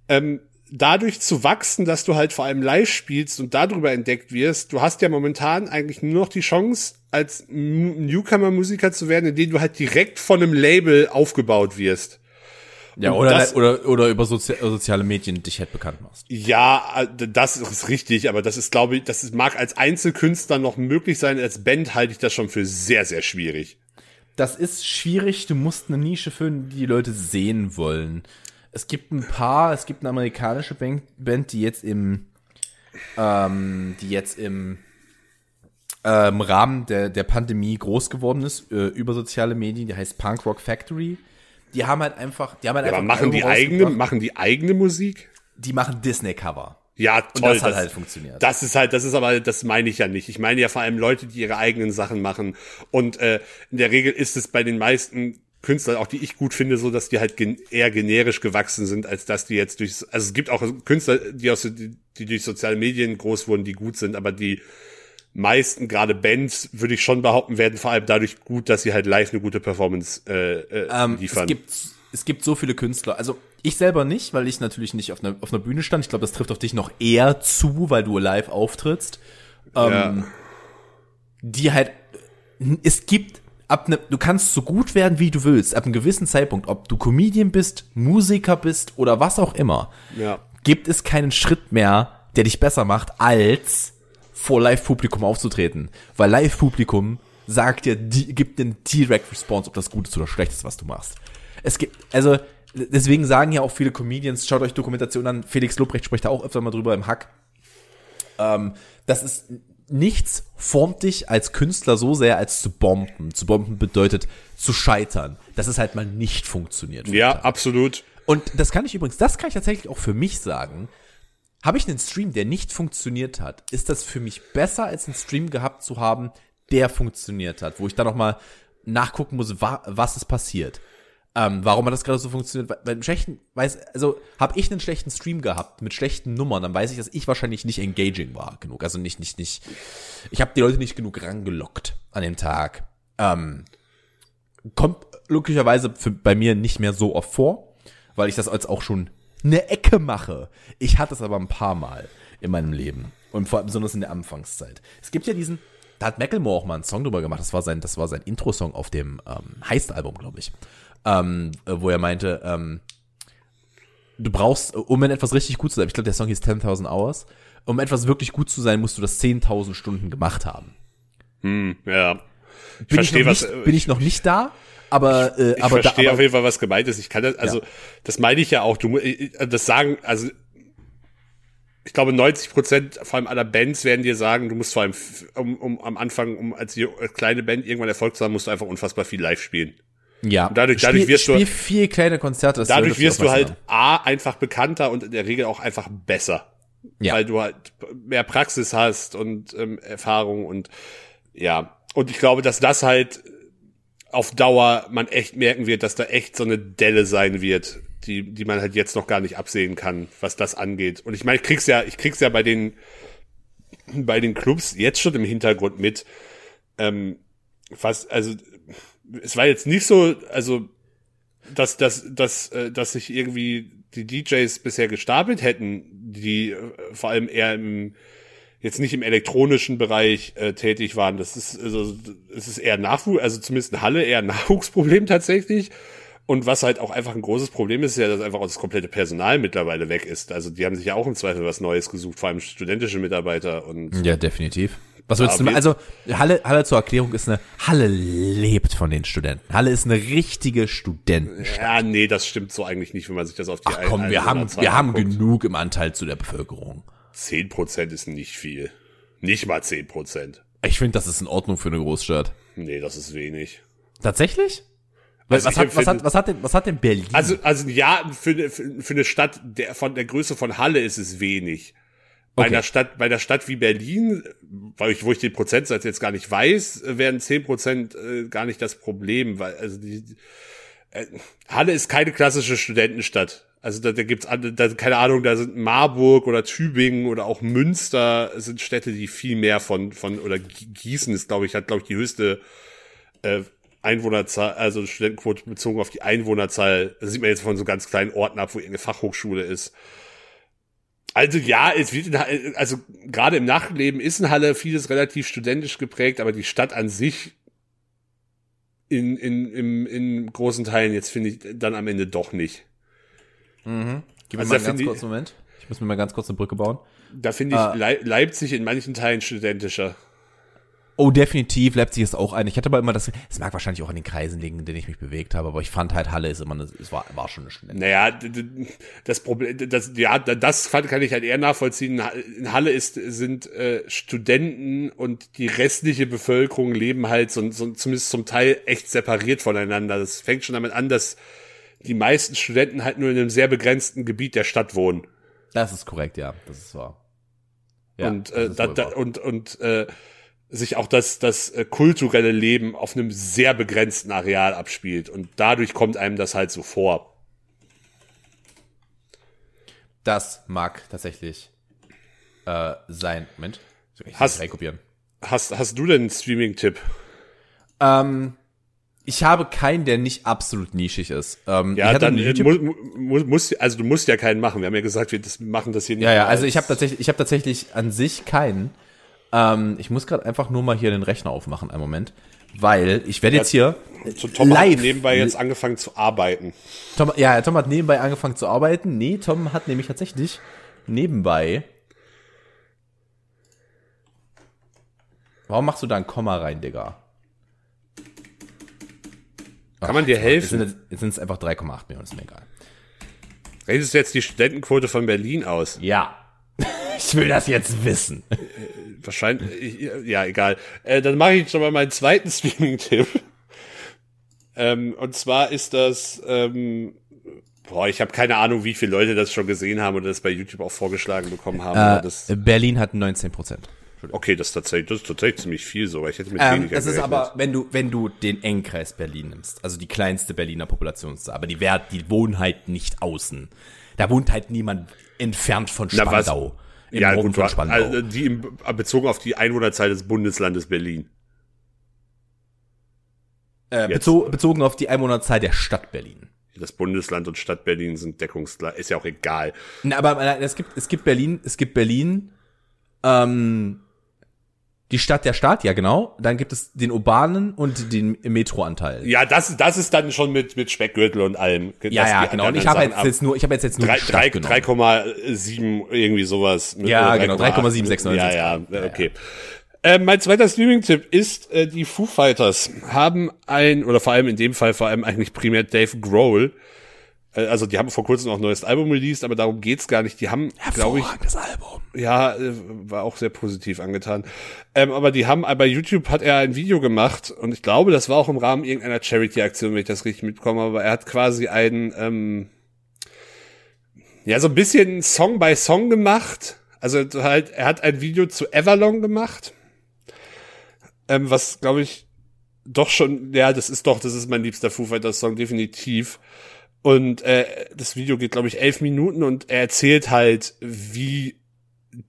S3: ähm, dadurch zu wachsen dass du halt vor allem live spielst und darüber entdeckt wirst du hast ja momentan eigentlich nur noch die Chance als M- Newcomer Musiker zu werden indem du halt direkt von einem Label aufgebaut wirst
S2: Ja,
S3: Und
S2: oder,
S3: das,
S2: oder, oder über Sozi soziale Medien dich halt bekannt machst.
S3: Ja, äh, das ist richtig, aber das ist, glaube ich, das ist, mag als Einzelkünstler noch möglich sein, als Band halte ich das schon für sehr, sehr schwierig.
S2: Das ist schwierig, du musst eine Nische finden, die die Leute sehen wollen. Es gibt ein paar, es gibt eine amerikanische Band, die jetzt im, ähm, die jetzt im ähm, Rahmen der, der Pandemie groß geworden ist, äh, über soziale Medien, die heißt Punk Rock Factory. Die haben halt einfach, die haben halt
S3: Ja, aber
S2: einfach
S3: machen
S2: ein
S3: die eigene, machen die eigene Musik?
S2: die machen Disney-Cover.
S3: Ja,
S2: Und
S3: toll.
S2: das hat halt funktioniert.
S3: Das ist halt, das ist aber, das meine ich ja nicht. Ich meine ja vor allem Leute, die ihre eigenen Sachen machen. Und äh, in der Regel ist es bei den meisten Künstlern, auch die ich gut finde, so, dass die halt gen eher generisch gewachsen sind, als dass die jetzt durch, also es gibt auch Künstler, die aus, die, die durch soziale Medien groß wurden, die gut sind, aber die meisten, gerade Bands, würde ich schon behaupten, werden vor allem dadurch gut, dass sie halt live eine gute Performance äh, äh,
S2: Ähm,
S3: liefern.
S2: es gibt es gibt so viele Künstler. Also ich selber nicht, weil ich natürlich nicht auf einer auf einer Bühne stand. Ich glaube, das trifft auf dich noch eher zu, weil du live auftrittst. Ähm,
S3: ja.
S2: Die halt es gibt ab ne, du kannst so gut werden, wie du willst, ab einem gewissen Zeitpunkt, ob du Comedian bist, Musiker bist oder was auch immer.
S3: ja.
S2: Gibt es keinen Schritt mehr, der dich besser macht, als vor Live-Publikum aufzutreten. Weil Live-Publikum sagt dir, die, gibt den direct Response, ob das gut ist oder schlecht ist, was du machst. Es gibt, also, deswegen sagen ja auch viele Comedians, schaut euch Dokumentationen an, Felix Lobrecht spricht da auch öfter mal drüber im Hack. Ähm, das ist, nichts formt dich als Künstler so sehr, als zu bomben. Zu bomben bedeutet zu scheitern. Dass es halt mal nicht funktioniert.
S3: ja, absolut.
S2: Und das kann ich übrigens, das kann ich tatsächlich auch für mich sagen. Habe ich einen Stream, der nicht funktioniert hat, ist das für mich besser, als einen Stream gehabt zu haben, der funktioniert hat, wo ich dann noch mal nachgucken muss, wa was ist passiert. Ähm, warum hat das gerade so funktioniert? Weil, einen schlechten, weiß, also habe ich einen schlechten Stream gehabt mit schlechten Nummern, dann weiß ich, dass ich wahrscheinlich nicht engaging war genug. Also nicht, nicht, nicht. Ich habe die Leute nicht genug rangelockt an dem Tag. Ähm, kommt glücklicherweise für, bei mir nicht mehr so oft vor, weil ich das als auch schon eine Ecke mache. Ich hatte es aber ein paar Mal in meinem Leben und vor allem besonders in der Anfangszeit. Es gibt ja diesen, da hat Macklemore auch mal einen Song drüber gemacht. Das war sein, das war sein Intro-Song auf dem ähm, Heist-Album, glaube ich, ähm, äh, wo er meinte, ähm, du brauchst, um in etwas richtig gut zu sein, ich glaube, der Song hieß 10.000 Hours, um etwas wirklich gut zu sein, musst du das 10.000 Stunden gemacht haben.
S3: Hm, ja. Ich
S2: Bin, ich
S3: verstehe,
S2: noch,
S3: was,
S2: nicht, bin ich noch nicht da, aber, äh,
S3: ich
S2: aber, da,
S3: verstehe
S2: aber
S3: auf jeden Fall, was gemeint ist. Ich kann das, also,
S2: Ja.
S3: das meine ich ja auch. Du, mu- ich- das sagen, also, ich glaube, 90 Prozent vor allem aller Bands werden dir sagen, du musst vor allem, um, um am Anfang, um als kleine Band irgendwann Erfolg zu haben, musst du einfach unfassbar viel live spielen.
S2: Ja,
S3: dadurch-
S2: spiel,
S3: dadurch wirst du-
S2: vier kleine Konzerte.
S3: Dadurch wirst du halt A, einfach bekannter und in der Regel auch einfach besser.
S2: Ja.
S3: Weil du halt mehr Praxis hast und ähm, Erfahrung und ja. Und ich glaube, dass das halt auf Dauer man echt merken wird, dass da echt so eine Delle sein wird, die, die man halt jetzt noch gar nicht absehen kann, was das angeht. Und ich meine, ich krieg's ja, ich krieg's ja bei den, bei den Clubs jetzt schon im Hintergrund mit. Ähm, was, also, es war jetzt nicht so, also, dass, dass, dass, äh, dass sich irgendwie die DJs bisher gestapelt hätten, die äh, vor allem eher im, jetzt nicht im elektronischen Bereich äh, tätig waren. Das ist, also, es ist eher Nachwuchs, also zumindest in Halle eher ein <laughs> Nachwuchsproblem tatsächlich. Und was halt auch einfach ein großes Problem ist, ist ja, dass einfach auch das komplette Personal mittlerweile weg ist. Also die haben sich ja auch im Zweifel was Neues gesucht, vor allem studentische Mitarbeiter und
S2: Ja, definitiv. Was willst
S3: Ja,
S2: du, also Halle, Halle zur Erklärung ist eine, Halle lebt von den Studenten. Halle ist eine richtige Studentenstadt.
S3: ja, nee, das stimmt so eigentlich nicht, wenn man sich das auf die
S2: Ach komm, wir haben, wir haben
S3: anguckt.
S2: genug im Anteil zu der Bevölkerung.
S3: Zehn Prozent ist nicht viel. Nicht mal zehn Prozent.
S2: Ich finde, das ist in Ordnung für eine Großstadt.
S3: Nee, das ist wenig.
S2: Tatsächlich?
S3: Also
S2: was, hat, was, hat, was, hat denn, was hat denn Berlin?
S3: Also, also ja, für, eine- für, für eine Stadt der, von der Größe von Halle ist es wenig. Bei
S2: Okay.
S3: einer Stadt, bei einer Stadt wie Berlin, weil ich, wo ich den Prozentsatz jetzt gar nicht weiß, wären zehn Prozent äh, gar nicht das Problem, weil, also die, äh, Halle ist keine klassische Studentenstadt. Also da, da gibt's da, keine Ahnung, da sind Marburg oder Tübingen oder auch Münster sind Städte, die viel mehr von, von, oder Gießen ist, glaube ich, hat, glaube ich, die höchste äh, Einwohnerzahl, also Studentenquote bezogen auf die Einwohnerzahl. Das sieht man jetzt von so ganz kleinen Orten ab, wo irgendeine Fachhochschule ist. Also ja, es wird in, Halle- also gerade im Nachleben ist in Halle vieles relativ studentisch geprägt, aber die Stadt an sich in, in, im, in großen Teilen jetzt finde ich dann am Ende doch nicht.
S2: Gib mir
S3: Also
S2: mal einen ganz kurzen Moment. Ich muss mir mal ganz kurz eine Brücke bauen.
S3: Da finde ich. Lei- Leipzig in manchen Teilen studentischer.
S2: Oh, definitiv. Leipzig ist auch eine. Ich hatte aber immer das, es mag wahrscheinlich auch in den Kreisen liegen, in denen ich mich bewegt habe, aber ich fand halt Halle ist immer eine, es war, war schon eine Student.
S3: Naja, das Problem, das, ja, das fand- kann ich halt eher nachvollziehen. In Halle ist, sind äh, Studenten und die restliche Bevölkerung leben halt so, so, zumindest zum Teil echt separiert voneinander. Das fängt schon damit an, dass die meisten Studenten halt nur in einem sehr begrenzten Gebiet der Stadt wohnen.
S2: Das ist korrekt, ja. Das ist wahr. Ja,
S3: und, äh, da, da, und, und äh, sich auch das, das äh, kulturelle Leben auf einem sehr begrenzten Areal abspielt. Und dadurch kommt einem das halt so vor.
S2: Das mag tatsächlich äh, sein. Moment. Ich
S3: Hast-
S2: reinkopieren?
S3: Hast, hast du denn einen Streaming-Tipp?
S2: Ähm, ich habe keinen, der nicht absolut nischig ist. Ähm,
S3: Ja, dann
S2: einen
S3: äh,
S2: YouTube-
S3: mu, mu, musst, also du musst ja keinen machen. Wir haben ja gesagt, wir das machen das hier nicht.
S2: Ja, ja, also
S3: als-
S2: ich habe tatsächlich, ich habe tatsächlich an sich keinen. Ähm, ich muss gerade einfach nur mal hier den Rechner aufmachen, einen Moment, weil ich werde jetzt hier
S3: So, Tom hat
S2: live
S3: nebenbei jetzt angefangen zu arbeiten.
S2: Tom, ja, Tom hat nebenbei angefangen zu arbeiten. Nee, Tom hat nämlich tatsächlich nebenbei. Warum machst du da ein Komma rein, Digga?
S3: Kann man dir helfen?
S2: jetzt sind es einfach 3,8 Millionen, ist mir egal.
S3: Redest du jetzt die Studentenquote von Berlin aus?
S2: Ja. Ich will das jetzt wissen.
S3: Wahrscheinlich, ja, egal. Äh, dann mache ich schon mal meinen zweiten Streaming-Tipp. Ähm, und zwar ist das, ähm, boah, ich habe keine Ahnung, wie viele Leute das schon gesehen haben oder das bei YouTube auch vorgeschlagen bekommen haben.
S2: Äh, Berlin hat 19 Prozent.
S3: okay, das ist tatsächlich, das ist tatsächlich ziemlich viel sogar. Ich hätte mit
S2: Ähm,
S3: weniger
S2: das ist aber, wenn du, wenn du den Engkreis Berlin nimmst, also die kleinste Berliner Populationszahl, aber die, Wert, die wohnen halt nicht außen. Da wohnt halt niemand entfernt von
S3: Na, was-
S2: Spandau. Im
S3: ja,
S2: Raum
S3: gut, also die im, bezogen auf die Einwohnerzahl des Bundeslandes Berlin.
S2: äh, bezo bezogen auf die Einwohnerzahl der Stadt Berlin.
S3: Das Bundesland und Stadt Berlin sind deckungsgleich, ist ja auch egal.
S2: Na, aber es gibt, es gibt Berlin, es gibt Berlin, ähm, die Stadt der Stadt, ja genau. Dann gibt es den urbanen und den Metroanteil.
S3: Ja, das, das ist dann schon mit, mit Speckgürtel und allem.
S2: ja, ja, genau. Und ich habe jetzt, jetzt nur, ich habe jetzt jetzt nur
S3: Drei-
S2: die Stadt
S3: drei-
S2: genommen.
S3: 3,7 irgendwie sowas.
S2: Ja,
S3: Oder
S2: genau,
S3: 3,8.
S2: 3,769.
S3: Ja, ja, okay. Äh, mein zweiter Streaming-Tipp ist, äh, die Foo Fighters haben ein, oder vor allem in dem Fall vor allem eigentlich primär Dave Grohl, äh, also die haben vor kurzem auch ein neues Album released, aber darum geht's gar nicht. Die haben, glaube ich,
S2: Album.
S3: Ja, äh, war auch sehr positiv angetan. Ähm, aber die haben, bei YouTube hat er ein Video gemacht und ich glaube, das war auch im Rahmen irgendeiner Charity-Aktion, wenn ich das richtig mitbekomme, aber er hat quasi einen, ähm, ja, so ein bisschen Song by Song gemacht. Also halt, er hat ein Video zu Everlong gemacht. Ähm, was, glaube ich, doch schon, ja, das ist doch, das ist mein liebster Foo Fighters Song, definitiv. Und äh, das Video geht, glaube ich, elf Minuten und er erzählt halt, wie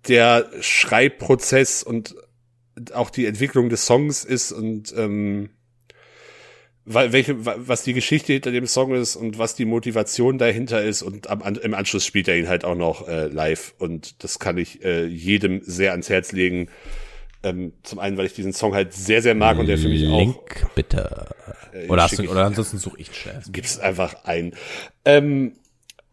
S3: der Schreibprozess und auch die Entwicklung des Songs ist und ähm, welche, wa- was die Geschichte hinter dem Song ist und was die Motivation dahinter ist und am, im Anschluss spielt er ihn halt auch noch äh, live und das kann ich äh, jedem sehr ans Herz legen. Ähm, zum einen, weil ich diesen Song halt sehr, sehr mag und der für mich auch
S2: Link bitte. Oder, hast du, oder ansonsten suche ich schnell.
S3: gibt's einfach ein. Ähm,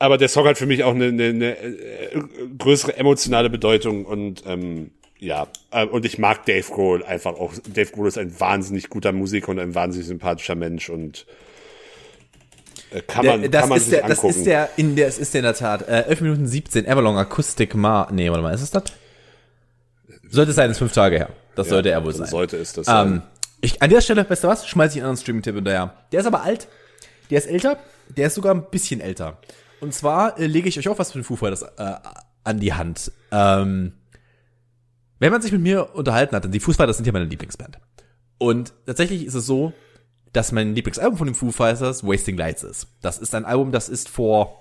S3: aber der Song hat für mich auch eine, eine, eine äh, größere emotionale Bedeutung und ähm, ja, äh, und ich mag Dave Grohl einfach auch. Dave Grohl ist ein wahnsinnig guter Musiker und ein wahnsinnig sympathischer Mensch und äh, kann man,
S2: Der, das,
S3: kann man
S2: ist
S3: sich
S2: der, das
S3: angucken.
S2: ist der, in der, es ist der in der Tat, äh, 11 Minuten 17, Everlong Akustik Ma, nee, warte mal, ist es das? Sollte sein, ist fünf Tage her. Das sollte er wohl sein.
S3: Sollte es das sein.
S2: Ähm, ich, an der Stelle, weißt du was, schmeiß ich einen anderen Streaming-Tipp hinterher. Der ist aber alt, der ist älter, der ist sogar ein bisschen älter. Und zwar äh, lege ich euch auch was für den Foo Fighters äh, an die Hand. Ähm, wenn man sich mit mir unterhalten hat, denn die Foo Fighters sind ja meine Lieblingsband. Und tatsächlich ist es so, dass mein Lieblingsalbum von den Foo Fighters Wasting Lights ist. Das ist ein Album, das ist vor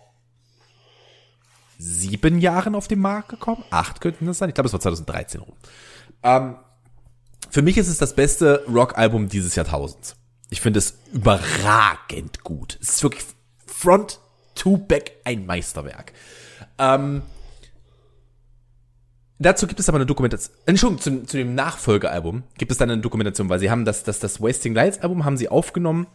S2: sieben Jahren auf den Markt gekommen. Acht könnten das sein. Ich glaube, es war 2013 rum. Ähm, für mich ist es das beste Rock-Album dieses Jahrtausends. Ich finde es überragend gut. Es ist wirklich front to back ein Meisterwerk. Ähm, dazu gibt es aber eine Dokumentation. Entschuldigung, zu, zu dem Nachfolgealbum gibt es dann eine Dokumentation, weil sie haben das, das, das Wasting Lights Album haben sie aufgenommen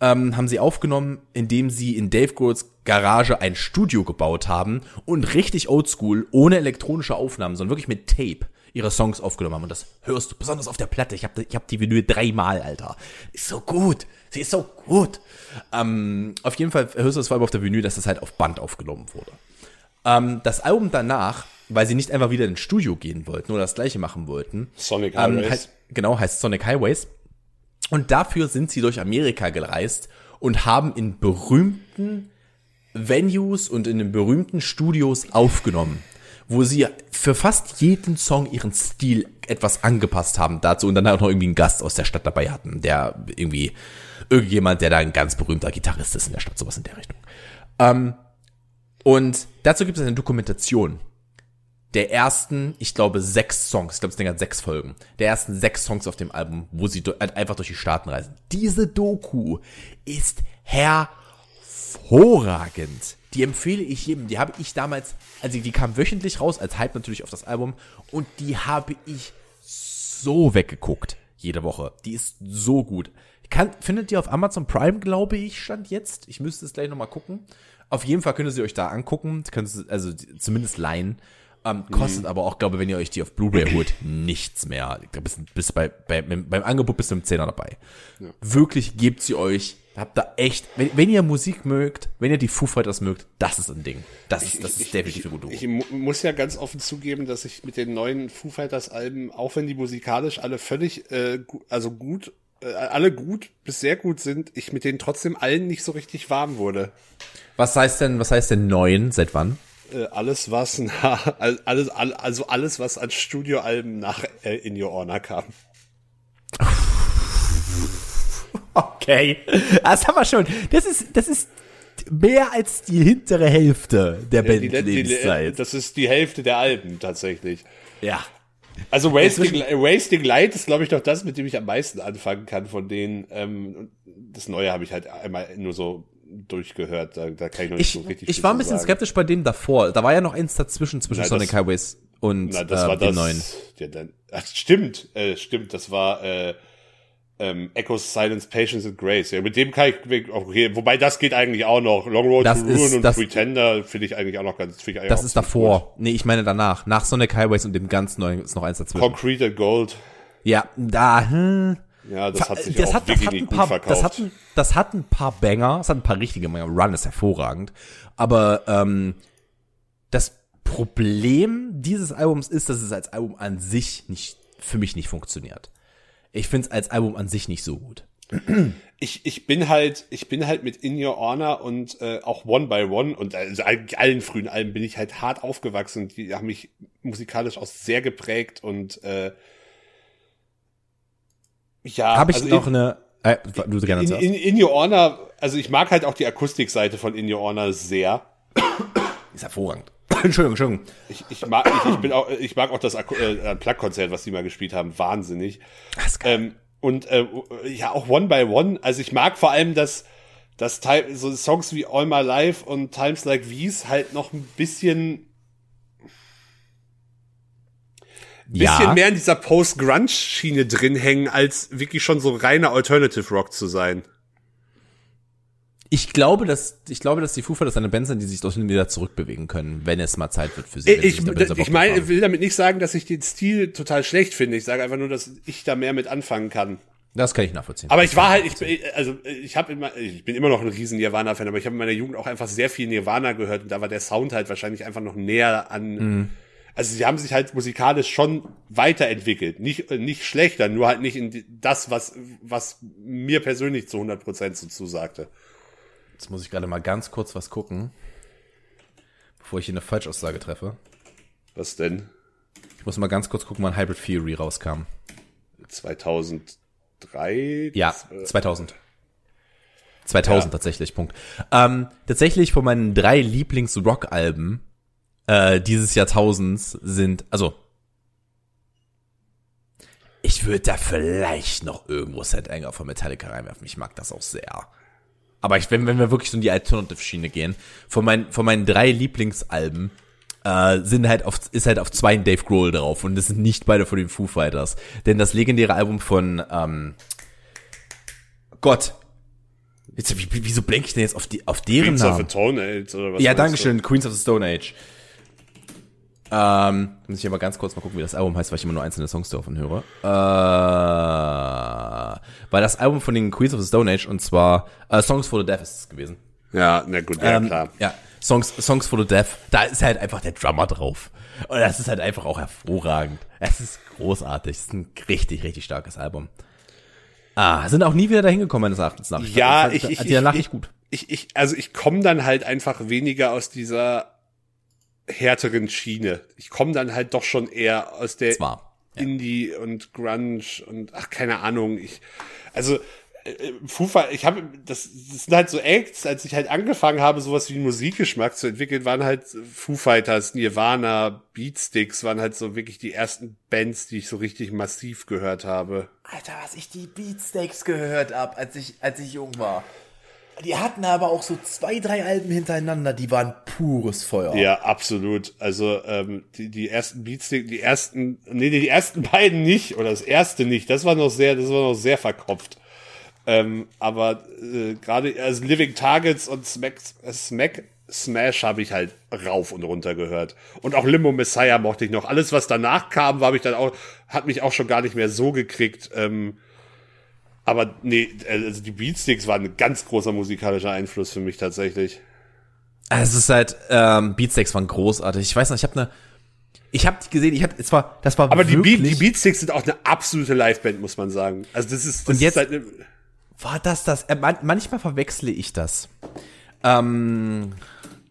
S2: ähm, haben sie aufgenommen, indem sie in Dave Grohls Garage ein Studio gebaut haben und richtig oldschool, ohne elektronische Aufnahmen, sondern wirklich mit Tape ihre Songs aufgenommen haben. Und das hörst du besonders auf der Platte. Ich habe ich hab die Vinyl dreimal, Alter. Ist so gut. Sie ist so gut. Ähm, auf jeden Fall hörst du das vor allem auf der Vinyl, dass das halt auf Band aufgenommen wurde. Ähm, das Album danach, weil sie nicht einfach wieder ins Studio gehen wollten oder das gleiche machen wollten.
S3: Sonic
S2: ähm,
S3: Highways.
S2: heißt, genau, heißt Sonic Highways. Und dafür sind sie durch Amerika gereist und haben in berühmten Venues und in den berühmten Studios aufgenommen, wo sie für fast jeden Song ihren Stil etwas angepasst haben dazu und dann auch noch irgendwie einen Gast aus der Stadt dabei hatten, der irgendwie irgendjemand, der da ein ganz berühmter Gitarrist ist in der Stadt, sowas in der Richtung. Ähm, und dazu gibt es eine Dokumentation der ersten, ich glaube, sechs Songs, ich glaube, es Ding hat sechs Folgen, der ersten sechs Songs auf dem Album, wo sie halt einfach durch die Staaten reisen. Diese Doku ist hervorragend. Die empfehle ich jedem. Die habe ich damals, also die kam wöchentlich raus, als Hype natürlich auf das Album, und die habe ich so weggeguckt, jede Woche. Die ist so gut. Kann, findet ihr auf Amazon Prime, glaube ich, stand jetzt. Ich müsste es gleich nochmal gucken. Auf jeden Fall könnt ihr sie euch da angucken. Könnt ihr, also zumindest leihen. Ähm, kostet aber auch, glaube ich, wenn ihr euch die auf Blu-ray holt, nichts mehr. Glaube, bis, bis bei, bei, beim Angebot bist du im Zehner dabei. Wirklich gebt sie euch. Habt da echt, wenn, wenn ihr Musik mögt, wenn ihr die Foo Fighters mögt, das ist ein Ding. Das ist, das ist definitiv eine gute
S3: Ich mu muss ja ganz offen zugeben, dass ich mit den neuen Foo Fighters Alben, auch wenn die musikalisch alle völlig, äh, also gut, äh, alle gut bis sehr gut sind, ich mit denen trotzdem allen nicht so richtig warm wurde.
S2: Was heißt denn, was heißt denn neun? Seit wann?
S3: Äh, alles was <laughs> nach, alles, all- also alles was an Studioalben nach äh, In Your Honor kam.
S2: Okay. Das haben wir schon. Das ist, das ist mehr als die hintere Hälfte der
S3: die,
S2: Bandlebenszeit.
S3: das ist die Hälfte der Alben tatsächlich.
S2: Ja.
S3: Also Wasting, Wasting Light ist, glaube ich, doch das, mit dem ich am meisten anfangen kann von denen. Ähm, das Neue habe ich halt einmal nur so durchgehört. Da, da kann ich noch nicht
S2: Ich,
S3: so richtig
S2: ich war ein bisschen
S3: sagen.
S2: skeptisch bei dem davor. Da war ja noch eins dazwischen, zwischen
S3: Na, das-
S2: Sonic Highways und
S3: Na, das
S2: äh,
S3: war
S2: dem
S3: das.
S2: neuen.
S3: Ja, dann, ach, stimmt, äh, stimmt. Das war äh, ähm, Echoes, Silence, Patience and Grace. Ja, mit dem kann ich, okay, wobei das geht eigentlich auch noch. Long Road
S2: Das
S3: to Ruin und
S2: das-
S3: Pretender finde ich eigentlich auch noch ganz. find Ich eigentlich
S2: Das ist davor. Nee, ich meine danach. Nach Sonic Highways und dem ganz neuen ist noch eins
S3: Gut.
S2: dazwischen.
S3: Concrete and Gold.
S2: Ja, da, hm.
S3: Ja, das hat sich
S2: das
S3: auch
S2: hat, das
S3: wirklich
S2: hat ein
S3: gut
S2: paar,
S3: verkauft.
S2: das hat, ein- das hat ein paar Banger, es hat ein paar richtige Banger. Run ist hervorragend. Aber ähm, das Problem dieses Albums ist, dass es als Album an sich nicht, für mich nicht funktioniert. Ich finde es als Album an sich nicht so gut.
S3: ich, ich bin halt, ich bin halt mit In Your Honor und äh, auch One by One und also eigentlich allen frühen Alben bin ich halt hart aufgewachsen. Die haben mich musikalisch auch sehr geprägt und äh, ja,
S2: Habe ich
S3: also
S2: noch
S3: in,
S2: eine. Äh, du gerne
S3: in, in, in Your Honor, also ich mag halt auch die Akustikseite von In Your Honor sehr.
S2: Ist hervorragend. <laughs> Entschuldigung, Entschuldigung.
S3: Ich, ich mag, ich, ich bin auch, ich mag auch das Aku- äh, Plug-Konzert, was die mal gespielt haben, wahnsinnig.
S2: Das.
S3: Ähm, und äh, ja, auch One by One. Also ich mag vor allem, dass, dass so Songs wie All My Life und Times Like These halt noch ein bisschen, bisschen
S2: ja,
S3: mehr in dieser Post-Grunge-Schiene drin hängen, als wirklich schon so reiner Alternative Rock zu sein.
S2: Ich glaube, dass ich glaube, dass die Foo Fighters eine Band sind, die sich dorthin wieder zurückbewegen können, wenn es mal Zeit wird für sie. sie
S3: Ich, ich
S2: drauf
S3: meine, will damit nicht sagen, dass ich den Stil total schlecht finde. Ich sage einfach nur, dass ich da mehr mit anfangen kann.
S2: das kann ich nachvollziehen.
S3: Aber ich war halt, ich, bin- also ich habe immer, ich bin immer noch ein riesen Nirvana-Fan, aber ich habe in meiner Jugend auch einfach sehr viel Nirvana gehört und da war der Sound halt wahrscheinlich einfach noch näher an.
S2: Mhm.
S3: Also sie haben sich halt musikalisch schon weiterentwickelt, nicht äh, nicht schlechter, nur halt nicht in das, was was mir persönlich zu 100% so zusagte.
S2: Jetzt muss ich gerade mal ganz kurz was gucken, bevor ich hier eine Falschaussage treffe.
S3: Was denn?
S2: Ich muss mal ganz kurz gucken, wann Hybrid Theory rauskam.
S3: 2003?
S2: Ja,
S3: Das, äh,
S2: 2000. 2000
S3: Ja.
S2: tatsächlich, Punkt. Ähm, tatsächlich von meinen drei Lieblings-Rock-Alben äh, dieses Jahrtausends sind, also ich würde da vielleicht noch irgendwo Set Anger von Metallica reinwerfen. Ich mag das auch sehr. Aber ich, wenn, wenn wir wirklich so in die Alternative-Schiene gehen, von meinen, von meinen drei Lieblingsalben äh, sind halt auf, ist halt auf zwei Dave Grohl drauf und das sind nicht beide von den Foo Fighters. Denn das legendäre Album von ähm, Gott, Jetzt, wie, wieso blenke ich denn jetzt auf, die, auf deren
S3: Queens of the
S2: Namen?
S3: Tone Age oder was
S2: Ja, Dankeschön, Queens of the Stone Age. Ähm, muss ich aber ganz kurz mal gucken, wie das Album heißt, weil ich immer nur einzelne Songs davon höre. Äh, weil das Album von den Queens of the Stone Age und zwar äh, Songs for the Deaf ist es gewesen.
S3: Ja, na gut, ja
S2: Ähm,
S3: klar.
S2: Ja, Songs, Songs for the Deaf, da ist halt einfach der Drummer drauf. Und das ist halt einfach auch hervorragend. Es ist großartig. Es ist ein richtig, richtig starkes Album. Ah, sind auch nie wieder dahin gekommen, meines Erachtens nach.
S3: Ja, ich, ich, ich,
S2: nicht gut.
S3: Ich, ich, also ich komme dann halt einfach weniger aus dieser härteren Schiene. Ich komme dann halt doch schon eher aus der
S2: Zwar. Ja.
S3: Indie und Grunge und ach keine Ahnung. Ich also äh, Foo Fighter, ich habe das, das sind halt so Acts, als ich halt angefangen habe, sowas wie einen Musikgeschmack zu entwickeln, waren halt Foo Fighters, Nirvana, Beatsticks, waren halt so wirklich die ersten Bands, die ich so richtig massiv gehört habe.
S4: Alter, was ich die Beatsteaks gehört hab, als ich, als ich jung war. Die hatten aber auch so zwei, drei Alben hintereinander, die waren pures Feuer.
S3: Ja, absolut. Also ähm, die, die ersten Beatsticks, die ersten, nee, die ersten <laughs> beiden nicht oder das erste nicht. Das war noch sehr, das war noch sehr verkopft. Ähm, aber äh, gerade also Living Targets und Smack, äh, Smack Smash habe ich halt rauf und runter gehört. Und auch Limbo Messiah mochte ich noch. Alles, was danach kam, war ich dann auch, hat mich auch schon gar nicht mehr so gekriegt. Ähm, aber nee, also die Beatsticks waren ein ganz großer musikalischer Einfluss für mich tatsächlich.
S2: Es ist halt, ähm, Beatsteaks waren großartig. Ich weiß noch, ich habe eine, ich habe die gesehen, ich habe, es war, das war
S3: Aber die,
S2: wirklich,
S3: Beat, die Beatsticks sind auch eine absolute Liveband, muss man sagen. Also das ist, das
S2: Und jetzt-
S3: ist halt eine,
S2: war das das? Äh, man, manchmal verwechsle ich das. Ähm,